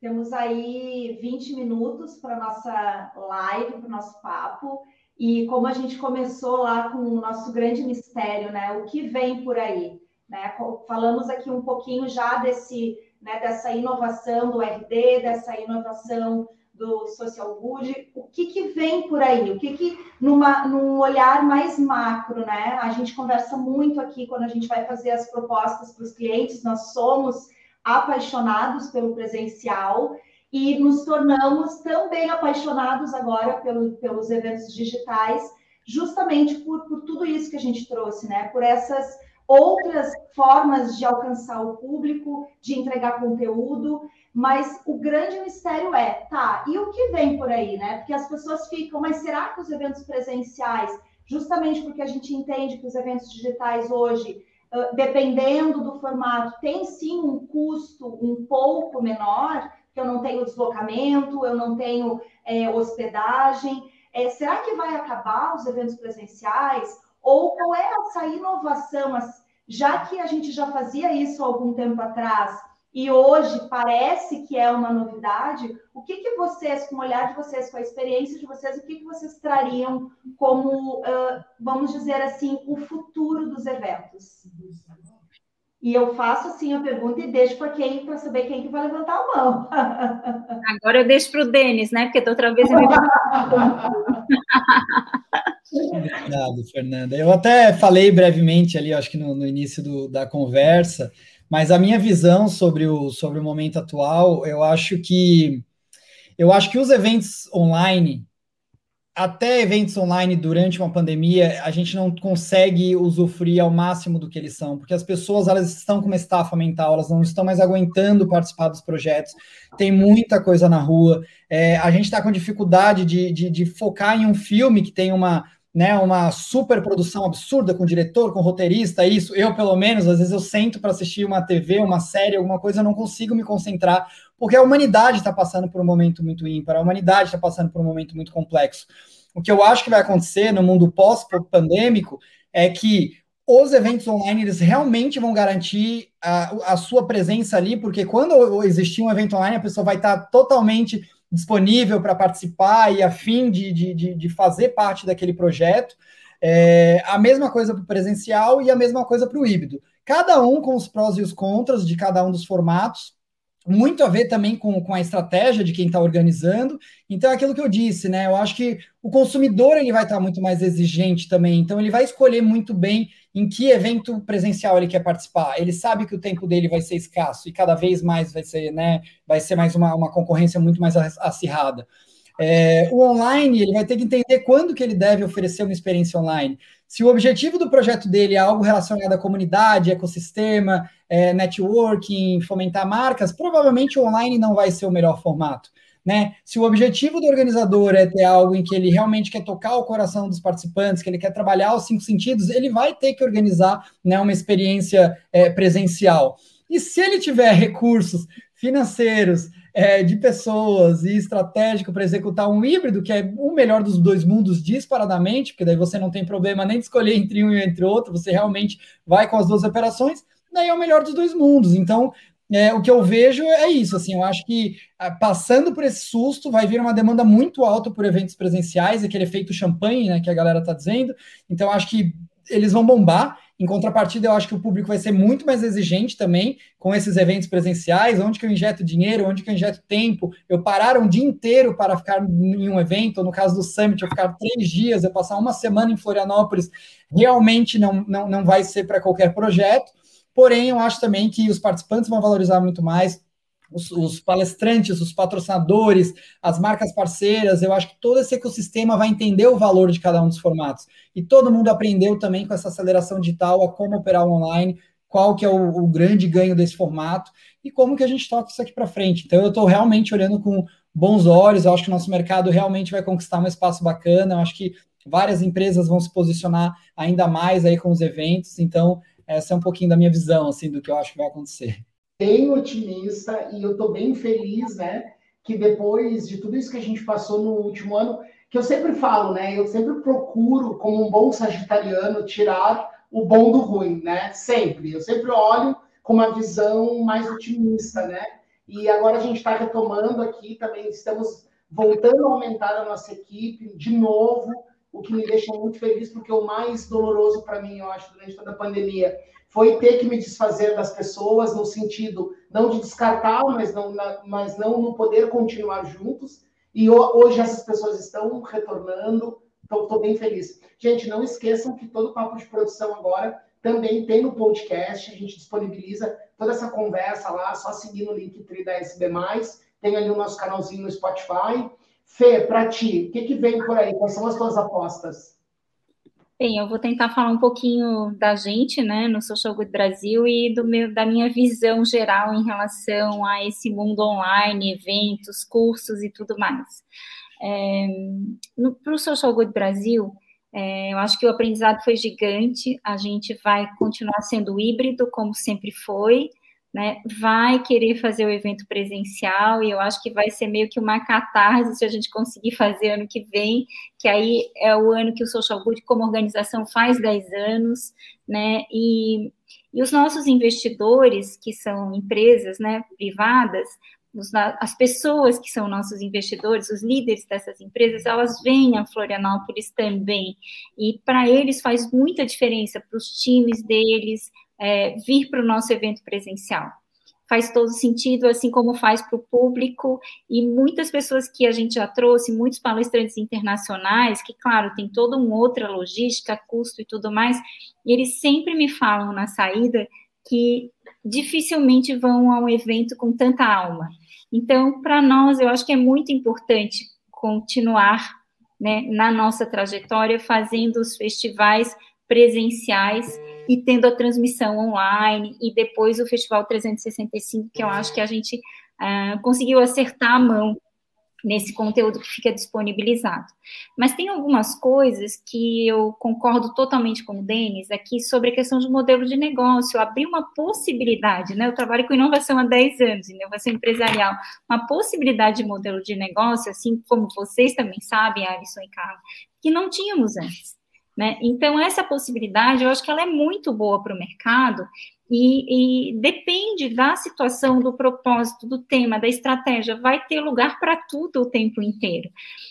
Temos aí 20 minutos para nossa live, para o nosso papo. E como a gente começou lá com o nosso grande mistério, né? O que vem por aí? Né? Falamos aqui um pouquinho já desse, né, dessa inovação do RD, dessa inovação do social good. O que, que vem por aí? O que, que numa, num olhar mais macro, né? A gente conversa muito aqui quando a gente vai fazer as propostas para os clientes, nós somos apaixonados pelo presencial e nos tornamos também apaixonados agora pelo, pelos eventos digitais, justamente por, por tudo isso que a gente trouxe, né? Por essas outras formas de alcançar o público, de entregar conteúdo, mas o grande mistério é, tá, e o que vem por aí, né? Porque as pessoas ficam, mas será que os eventos presenciais, justamente porque a gente entende que os eventos digitais hoje, dependendo do formato, tem sim um custo um pouco menor, que eu não tenho deslocamento, eu não tenho é, hospedagem. É, será que vai acabar os eventos presenciais? Ou qual é essa inovação? Já que a gente já fazia isso há algum tempo atrás e hoje parece que é uma novidade, o que, que vocês, com o olhar de vocês, com a experiência de vocês, o que, que vocês trariam como, uh, vamos dizer assim, o futuro dos eventos? E eu faço assim a pergunta e deixo para quem para saber quem que vai levantar a mão. <laughs> Agora eu deixo para o Denis, né? Porque da outra vez eu me. <laughs> Obrigado, Fernanda. Eu até falei brevemente ali, acho que no, no início do, da conversa, mas a minha visão sobre o, sobre o momento atual, eu acho que eu acho que os eventos online até eventos online durante uma pandemia, a gente não consegue usufruir ao máximo do que eles são, porque as pessoas elas estão com uma estafa mental, elas não estão mais aguentando participar dos projetos, tem muita coisa na rua, é, a gente está com dificuldade de, de, de, focar em um filme que tem uma, né, uma super produção absurda com diretor, com roteirista, isso, eu pelo menos, às vezes eu sento para assistir uma TV, uma série, alguma coisa, eu não consigo me concentrar, porque a humanidade está passando por um momento muito ímpar, a humanidade está passando por um momento muito complexo. O que eu acho que vai acontecer no mundo pós-pandêmico é que os eventos online eles realmente vão garantir a, a, sua presença ali, porque quando existir um evento online, a pessoa vai estar totalmente disponível para participar e a fim de, de, de, fazer parte daquele projeto. É, a mesma coisa para o presencial e a mesma coisa para o híbrido. Cada um com os prós e os contras de cada um dos formatos, muito a ver também com, com a estratégia de quem está organizando. Então, é aquilo que eu disse, né? Eu acho que o consumidor ele vai estar tá muito mais exigente também. Então, ele vai escolher muito bem em que evento presencial ele quer participar. Ele sabe que o tempo dele vai ser escasso e cada vez mais vai ser, né? Vai ser mais uma, uma concorrência muito mais acirrada. É, o online, ele vai ter que entender quando que ele deve oferecer uma experiência online. Se o objetivo do projeto dele é algo relacionado à comunidade, ecossistema, é, networking, fomentar marcas, provavelmente o online não vai ser o melhor formato. Né? Se o objetivo do organizador é ter algo em que ele realmente quer tocar o coração dos participantes, que ele quer trabalhar os cinco sentidos, ele vai ter que organizar né, uma experiência é, presencial. E se ele tiver recursos financeiros, é, de pessoas e estratégico para executar um híbrido, que é o melhor dos dois mundos disparadamente, porque daí você não tem problema nem de escolher entre um e entre outro, você realmente vai com as duas operações, daí é o melhor dos dois mundos. Então, é, o que eu vejo é isso, assim, eu acho que ah, passando por esse susto, vai vir uma demanda muito alta por eventos presenciais, aquele efeito champanhe, né, que a galera está dizendo, então acho que eles vão bombar, em contrapartida, eu acho que o público vai ser muito mais exigente também com esses eventos presenciais, onde que eu injeto dinheiro, onde que eu injeto tempo. Eu parar um dia inteiro para ficar em um evento, ou no caso do Summit, eu ficar três dias, eu passar uma semana em Florianópolis, realmente não, não, não vai ser para qualquer projeto. Porém, eu acho também que os participantes vão valorizar muito mais, os, os, palestrantes, os patrocinadores, as marcas parceiras, eu acho que todo esse ecossistema vai entender o valor de cada um dos formatos. E todo mundo aprendeu também com essa aceleração digital a como operar online, qual que é o, o grande ganho desse formato e como que a gente toca isso aqui para frente. Então eu estou realmente olhando com bons olhos, eu acho que o nosso mercado realmente vai conquistar um espaço bacana, eu acho que várias empresas vão se posicionar ainda mais aí com os eventos, então essa é um pouquinho da minha visão, assim, do que eu acho que vai acontecer bem otimista e eu estou bem feliz, né? Que depois de tudo isso que a gente passou no último ano, que eu sempre falo, né? Eu sempre procuro, como um bom sagitariano, tirar o bom do ruim, né? Sempre. Eu sempre olho com uma visão mais otimista, né? E agora a gente está retomando aqui também, estamos voltando a aumentar a nossa equipe de novo, o que me deixa muito feliz, porque o mais doloroso para mim, eu acho, durante toda a pandemia, foi ter que me desfazer das pessoas no sentido não de descartar, mas não, mas não no poder continuar juntos. E hoje essas pessoas estão retornando, então estou bem feliz. Gente, não esqueçam que todo papo de produção agora também tem no podcast, a gente disponibiliza toda essa conversa lá, só seguir no link da SB+, tem ali o nosso canalzinho no Spotify. Fê, para ti, o que, que vem por aí? Quais são as tuas apostas? Bem, eu vou tentar falar um pouquinho da gente, né, no Social Good Brasil e do meu, da minha visão geral em relação a esse mundo online, eventos, cursos e tudo mais. É, Para o Social Good Brasil, é, eu acho que o aprendizado foi gigante, a gente vai continuar sendo híbrido, como sempre foi, né, vai querer fazer o evento presencial e eu acho que vai ser meio que uma catarse se a gente conseguir fazer ano que vem, que aí é o ano que o Social Good como organização faz 10 anos, né, e, e os nossos investidores, que são empresas, né, privadas, as pessoas que são nossos investidores, os líderes dessas empresas, elas vêm a Florianópolis também. E para eles faz muita diferença para os times deles, é, vir para o nosso evento presencial. Faz todo sentido, assim como faz para o público, e muitas pessoas que a gente já trouxe, muitos palestrantes internacionais, que, claro, tem toda uma outra logística, custo e tudo mais, e eles sempre me falam na saída que dificilmente vão a um evento com tanta alma. Então, para nós, eu acho que é muito importante continuar né, na nossa trajetória, fazendo os festivais presenciais e tendo a transmissão online, e depois o Festival 365, que eu acho que a gente uh, conseguiu acertar a mão nesse conteúdo que fica disponibilizado. Mas tem algumas coisas que eu concordo totalmente com o Denis aqui sobre a questão de modelo de negócio, abrir uma possibilidade, né? Eu trabalho com inovação há 10 anos, inovação empresarial, uma possibilidade de modelo de negócio, assim como vocês também sabem, Alisson e Carla, que não tínhamos antes. Né? Então, essa possibilidade, eu acho que ela é muito boa para o mercado e, e, depende da situação, do propósito, do tema, da estratégia, vai ter lugar para tudo o tempo inteiro.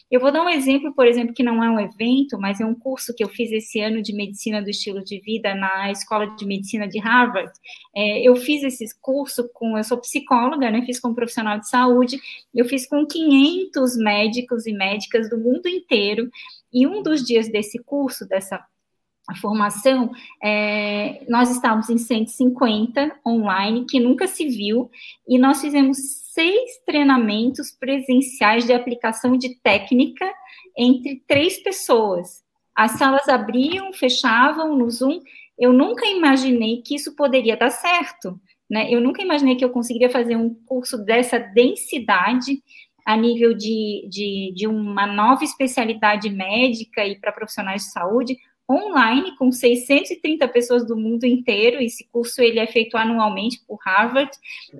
Eu vou dar um exemplo, por exemplo, que não é um evento, mas é um curso que eu fiz esse ano de medicina do estilo de vida na Escola de Medicina de Harvard. É, eu fiz esse curso com, eu sou psicóloga, né, fiz com um profissional de saúde, eu fiz com 500 médicos e médicas do mundo inteiro, e um dos dias desse curso, dessa formação, é, nós estávamos em 150 online, que nunca se viu, e nós fizemos seis treinamentos presenciais de aplicação de técnica entre três pessoas. As salas abriam, fechavam no Zoom. Eu nunca imaginei que isso poderia dar certo. Né? Eu nunca imaginei que eu conseguiria fazer um curso dessa densidade a nível de, de, de uma nova especialidade médica e para profissionais de saúde, online com 630 pessoas do mundo inteiro. Esse curso ele é feito anualmente por Harvard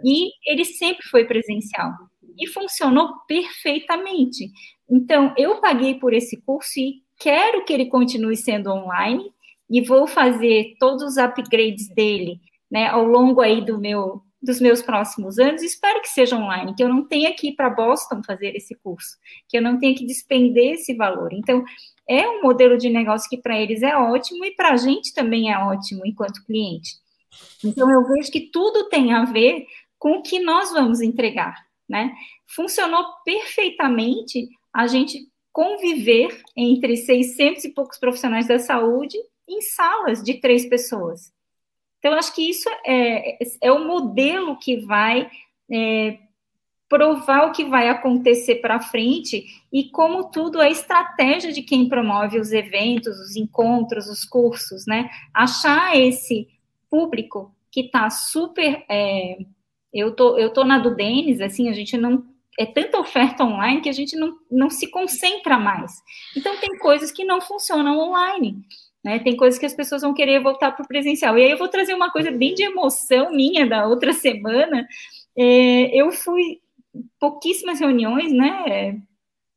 e ele sempre foi presencial e funcionou perfeitamente. Então, eu paguei por esse curso e quero que ele continue sendo online e vou fazer todos os upgrades dele, né, ao longo aí do meu dos meus próximos anos, espero que seja online, que eu não tenha que ir para Boston fazer esse curso, que eu não tenha que despender esse valor. Então, é um modelo de negócio que para eles é ótimo e para a gente também é ótimo enquanto cliente. Então, eu vejo que tudo tem a ver com o que nós vamos entregar, né? Funcionou perfeitamente a gente conviver entre 600 e poucos profissionais da saúde em salas de três pessoas. Então, acho que isso é, é o modelo que vai é, provar o que vai acontecer para frente e como tudo é estratégia de quem promove os eventos, os encontros, os cursos, né? Achar esse público que está super. É, eu tô, eu tô na do Denis, assim, a gente não é tanta oferta online que a gente não, não se concentra mais. Então tem coisas que não funcionam online. Né? Tem coisas que as pessoas vão querer voltar para o presencial. E aí eu vou trazer uma coisa bem de emoção minha da outra semana. É, eu fui pouquíssimas reuniões, né?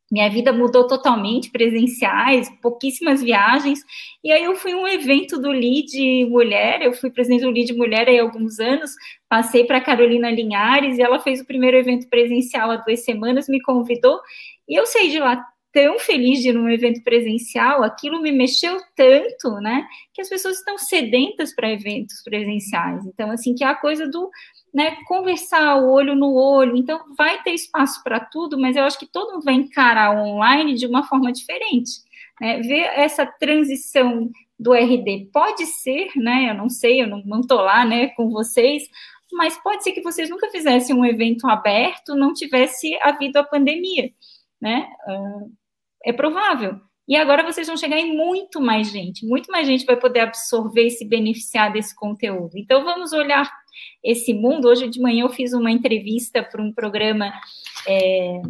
Minha vida mudou totalmente, presenciais, pouquíssimas viagens. E aí eu fui um evento do Lead Mulher, eu fui presidente do Lead Mulher há alguns anos, passei para Carolina Linhares e ela fez o primeiro evento presencial há duas semanas, me convidou, e eu saí de lá tão feliz de ir num evento presencial, aquilo me mexeu tanto, né, que as pessoas estão sedentas para eventos presenciais. Então, assim, que é a coisa do né, conversar o olho no olho. Então, vai ter espaço para tudo, mas eu acho que todo mundo vai encarar o online de uma forma diferente. Né? Ver essa transição do RD pode ser, né? Eu não sei, eu não estou lá, né, com vocês, mas pode ser que vocês nunca fizessem um evento aberto, não tivesse havido a pandemia, né? É provável. E agora vocês vão chegar em muito mais gente, muito mais gente vai poder absorver e se beneficiar desse conteúdo. Então, vamos olhar esse mundo. Hoje de manhã eu fiz uma entrevista para um programa, é,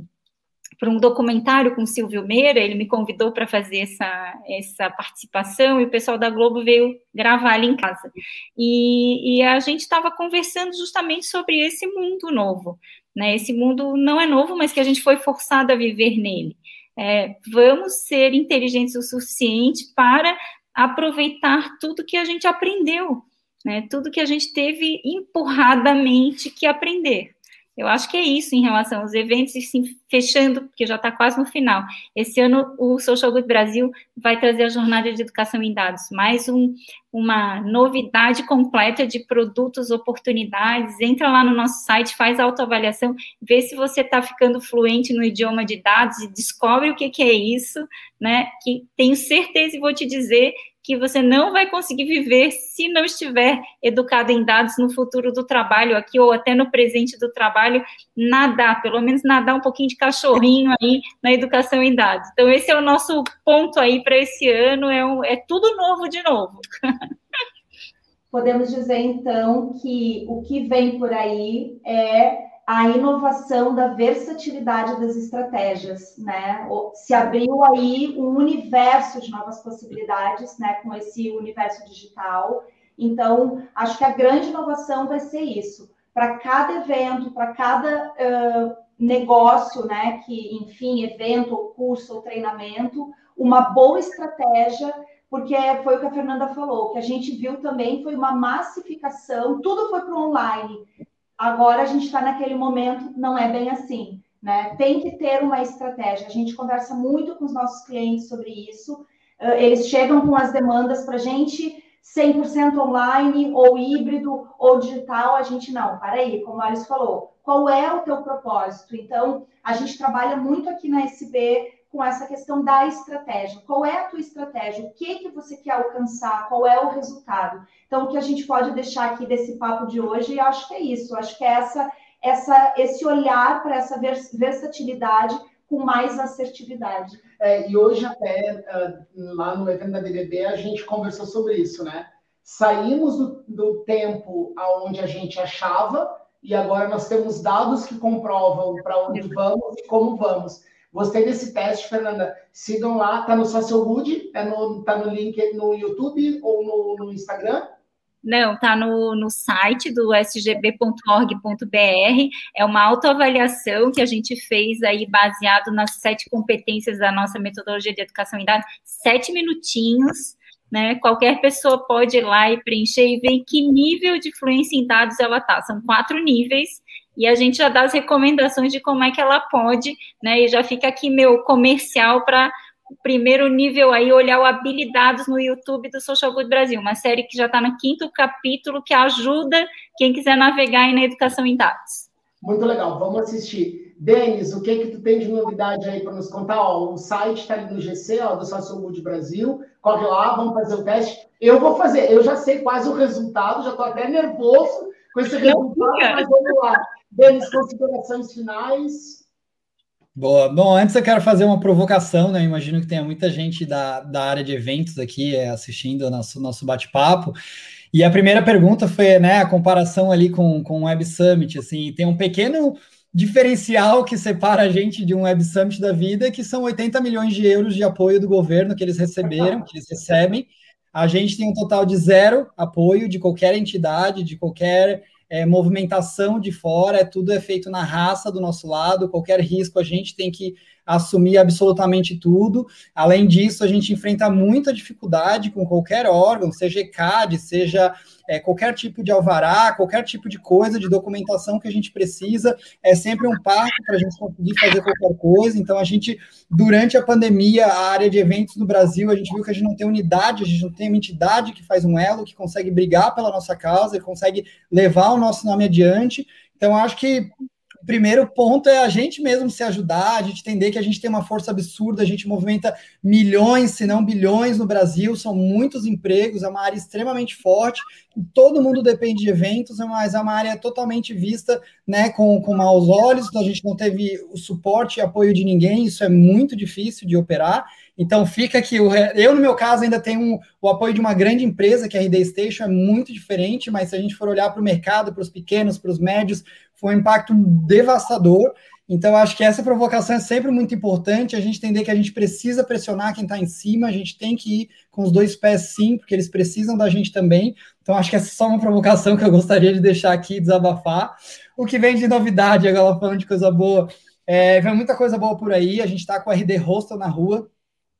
para um documentário com Silvio Meira, ele me convidou para fazer essa, essa participação e o pessoal da Globo veio gravar ali em casa. E, e a gente estava conversando justamente sobre esse mundo novo. Né? Esse mundo não é novo, mas que a gente foi forçado a viver nele. É, vamos ser inteligentes o suficiente para aproveitar tudo que a gente aprendeu, né? Tudo que a gente teve empurradamente que aprender. Eu acho que é isso em relação aos eventos, e sim, fechando, porque já está quase no final. Esse ano, o Social Good Brasil vai trazer a jornada de educação em dados, mais um, uma novidade completa de produtos, oportunidades. Entra lá no nosso site, faz autoavaliação, vê se você está ficando fluente no idioma de dados e descobre o que, que é isso, né? Que tenho certeza e vou te dizer que você não vai conseguir viver se não estiver educado em dados no futuro do trabalho aqui ou até no presente do trabalho, nadar, pelo menos nadar um pouquinho de cachorrinho aí na educação em dados. Então esse é o nosso ponto aí para esse ano, é, um, é tudo novo de novo. <laughs> Podemos dizer então que o que vem por aí é a inovação da versatilidade das estratégias, né? Se abriu aí um universo de novas possibilidades, né, com esse universo digital. Então, acho que a grande inovação vai ser isso. Para cada evento, para cada uh, negócio, né, que, enfim, evento, ou curso, ou treinamento, uma boa estratégia, porque foi o que a Fernanda falou, que a gente viu também foi uma massificação, tudo foi para o online. Agora a gente está naquele momento, não é bem assim, né? Tem que ter uma estratégia. A gente conversa muito com os nossos clientes sobre isso. Eles chegam com as demandas para a gente 100% online, ou híbrido, ou digital. A gente não, para aí, como a Alice falou, qual é o teu propósito? Então, a gente trabalha muito aqui na SB com essa questão da estratégia. Qual é a tua estratégia? O que que você quer alcançar? Qual é o resultado? Então, o que a gente pode deixar aqui desse papo de hoje, eu acho que é isso. Eu acho que é essa, essa, esse olhar para essa versatilidade com mais assertividade. É, e hoje até uh, lá no evento da DBB a gente conversou sobre isso, né? Saímos do, do tempo aonde a gente achava e agora nós temos dados que comprovam para onde vamos e como vamos. Gostei desse teste, Fernanda. Sigam lá, tá no Social Good, é no, tá no link no YouTube ou no, no Instagram? Não, tá no, no site do sgb.org.br. É uma autoavaliação que a gente fez aí baseado nas sete competências da nossa metodologia de educação em dados, sete minutinhos. Né? Qualquer pessoa pode ir lá e preencher e ver que nível de fluência em dados ela tá. São quatro níveis e a gente já dá as recomendações de como é que ela pode, né? E já fica aqui meu comercial para o primeiro nível aí, olhar o Habilidades no YouTube do Social Good Brasil, uma série que já está no quinto capítulo, que ajuda quem quiser navegar aí na educação em dados. Muito legal, vamos assistir. Denis, o que que tu tem de novidade aí para nos contar? Ó, o site está ali no GC, ó, do Social Good Brasil. Corre lá, vamos fazer o teste. Eu vou fazer, eu já sei quase o resultado, já estou até nervoso com esse resultado, mas vamos lá. Denis, considerações finais. Boa. Bom, antes eu quero fazer uma provocação, né? Imagino que tenha muita gente da, da área de eventos aqui é, assistindo o nosso, nosso bate-papo. E a primeira pergunta foi, né, a comparação ali com, com o Web Summit, assim, tem um pequeno diferencial que separa a gente de um Web Summit da vida, que são 80 milhões de euros de apoio do governo que eles receberam, que eles recebem. A gente tem um total de zero apoio de qualquer entidade, de qualquer é, movimentação de fora, é, tudo é feito na raça do nosso lado, qualquer risco a gente tem que assumir absolutamente tudo. Além disso, a gente enfrenta muita dificuldade com qualquer órgão, seja ECAD, seja é, qualquer tipo de alvará, qualquer tipo de coisa, de documentação que a gente precisa, é sempre um passo para a gente conseguir fazer qualquer coisa. Então, a gente, durante a pandemia, a área de eventos no Brasil, a gente viu que a gente não tem unidade, a gente não tem uma entidade que faz um elo, que consegue brigar pela nossa causa, que consegue levar o nosso nome adiante. Então, acho que primeiro ponto é a gente mesmo se ajudar, a gente entender que a gente tem uma força absurda, a gente movimenta milhões, se não bilhões no Brasil, são muitos empregos, é uma área extremamente forte, todo mundo depende de eventos, mas é uma área totalmente vista né, com, com maus olhos, então a gente não teve o suporte e apoio de ninguém, isso é muito difícil de operar, então fica aqui, eu no meu caso ainda tenho um, o apoio de uma grande empresa, que é a RD Station, é muito diferente, mas se a gente for olhar para o mercado, para os pequenos, para os médios, foi um impacto devastador. Então, acho que essa provocação é sempre muito importante, a gente entender que a gente precisa pressionar quem está em cima, a gente tem que ir com os dois pés sim, porque eles precisam da gente também. Então, acho que essa é só uma provocação que eu gostaria de deixar aqui, desabafar. O que vem de novidade, agora falando de coisa boa, é, vem muita coisa boa por aí, a gente está com o RD Hostel na rua,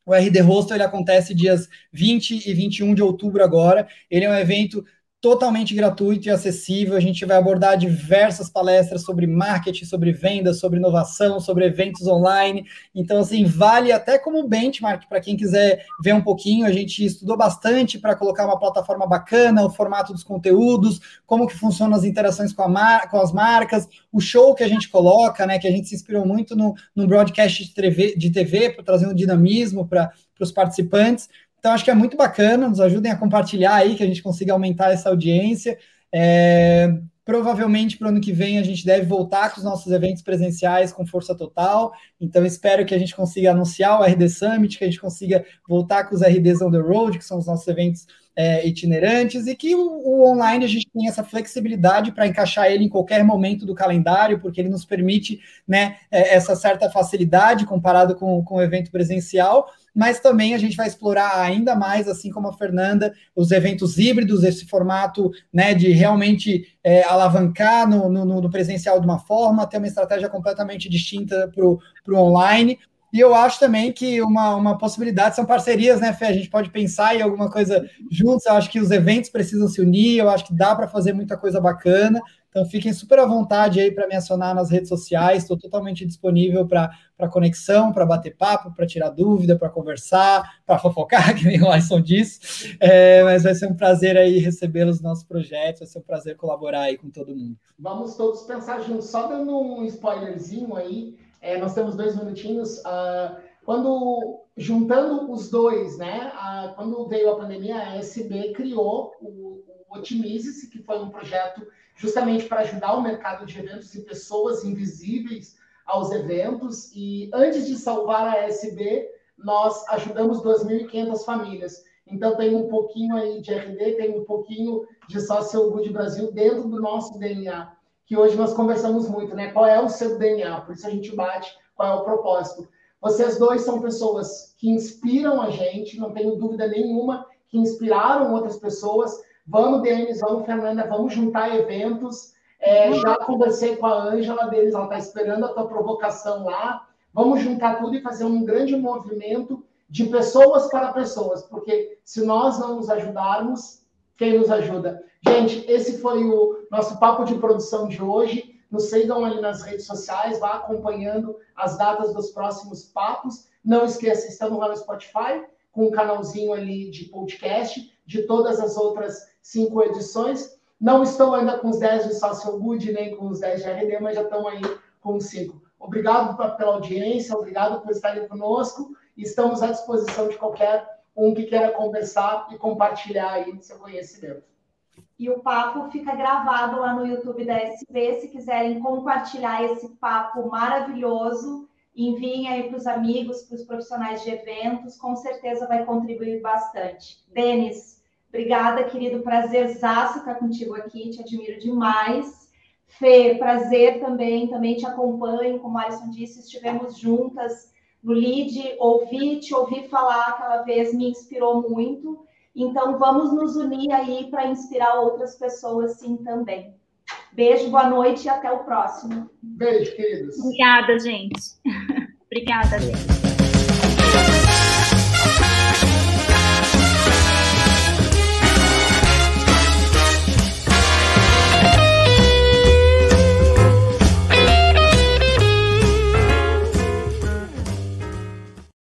o RD Hostel ele acontece dias 20 e 21 de outubro agora. Ele é um evento totalmente gratuito e acessível. A gente vai abordar diversas palestras sobre marketing, sobre vendas, sobre inovação, sobre eventos online. Então, assim, vale até como benchmark para quem quiser ver um pouquinho. A gente estudou bastante para colocar uma plataforma bacana, o formato dos conteúdos, como que funcionam as interações com, mar com as marcas, o show que a gente coloca, né? Que a gente se inspirou muito no, no broadcast de TV, de TV para trazer um dinamismo para os participantes. Então, acho que é muito bacana, nos ajudem a compartilhar aí, que a gente consiga aumentar essa audiência. É, provavelmente para o ano que vem a gente deve voltar com os nossos eventos presenciais com força total. Então, espero que a gente consiga anunciar o RD Summit, que a gente consiga voltar com os RDs on the road, que são os nossos eventos é, itinerantes, e que o, o, online a gente tem essa flexibilidade para encaixar ele em qualquer momento do calendário, porque ele nos permite né, é, essa certa facilidade comparado com, com o evento presencial mas também a gente vai explorar ainda mais, assim como a Fernanda, os eventos híbridos, esse formato né, de realmente é, alavancar no, no, no, presencial de uma forma, ter uma estratégia completamente distinta para o online. E eu acho também que uma, uma possibilidade são parcerias, né, Fê? A gente pode pensar em alguma coisa juntos. Eu acho que os eventos precisam se unir, eu acho que dá para fazer muita coisa bacana. Então fiquem super à vontade aí para me acionar nas redes sociais, estou totalmente disponível para conexão, para bater papo, para tirar dúvida, para conversar, para fofocar, <laughs> que nem o Alisson disse. É, mas vai ser um prazer aí recebê-los nos nossos projetos, vai ser um prazer colaborar aí com todo mundo. Vamos todos pensar juntos. Só dando um spoilerzinho aí, é, nós temos dois minutinhos. Uh, quando juntando os dois, né? Uh, quando veio a pandemia, a SB criou o, o Otimize-se, que foi um projeto justamente para ajudar o mercado de eventos e pessoas invisíveis aos eventos. E antes de salvar a SB, nós ajudamos 2.500 famílias. Então, tem um pouquinho aí de RD, tem um pouquinho de Social Good Brasil dentro do nosso DNA, que hoje nós conversamos muito, né? Qual é o seu DNA? Por isso a gente bate qual é o propósito. Vocês dois são pessoas que inspiram a gente, não tenho dúvida nenhuma, que inspiraram outras pessoas Vamos, Denis, vamos, Fernanda, vamos juntar eventos. É, já conversei com a Ângela deles, ela está esperando a tua provocação lá. Vamos juntar tudo e fazer um grande movimento de pessoas para pessoas, porque se nós não nos ajudarmos, quem nos ajuda? Gente, esse foi o nosso papo de produção de hoje. Nos sigam ali nas redes sociais, vá acompanhando as datas dos próximos papos. Não esqueça, estamos lá no Spotify, com um canalzinho ali de podcast, de todas as outras cinco edições. Não estou ainda com os 10 de Social Good, nem com os 10 de RD, mas já estão aí com os cinco. Obrigado pela audiência, obrigado por estarem conosco. Estamos à disposição de qualquer um que queira conversar e compartilhar aí seu conhecimento. E o papo fica gravado lá no YouTube da SB. Se quiserem compartilhar esse papo maravilhoso, enviem aí para os amigos, para os profissionais de eventos, com certeza vai contribuir bastante. Denis, Obrigada, querido. Prazerzaço estar contigo aqui. Te admiro demais. Fê, prazer também. Também te acompanho. Como a Alisson disse, estivemos juntas no LID. Ouvi, te ouvi falar aquela vez, me inspirou muito. Então, vamos nos unir aí para inspirar outras pessoas, sim, também. Beijo, boa noite e até o próximo. Beijo, queridos. Obrigada, gente. <laughs> Obrigada, gente.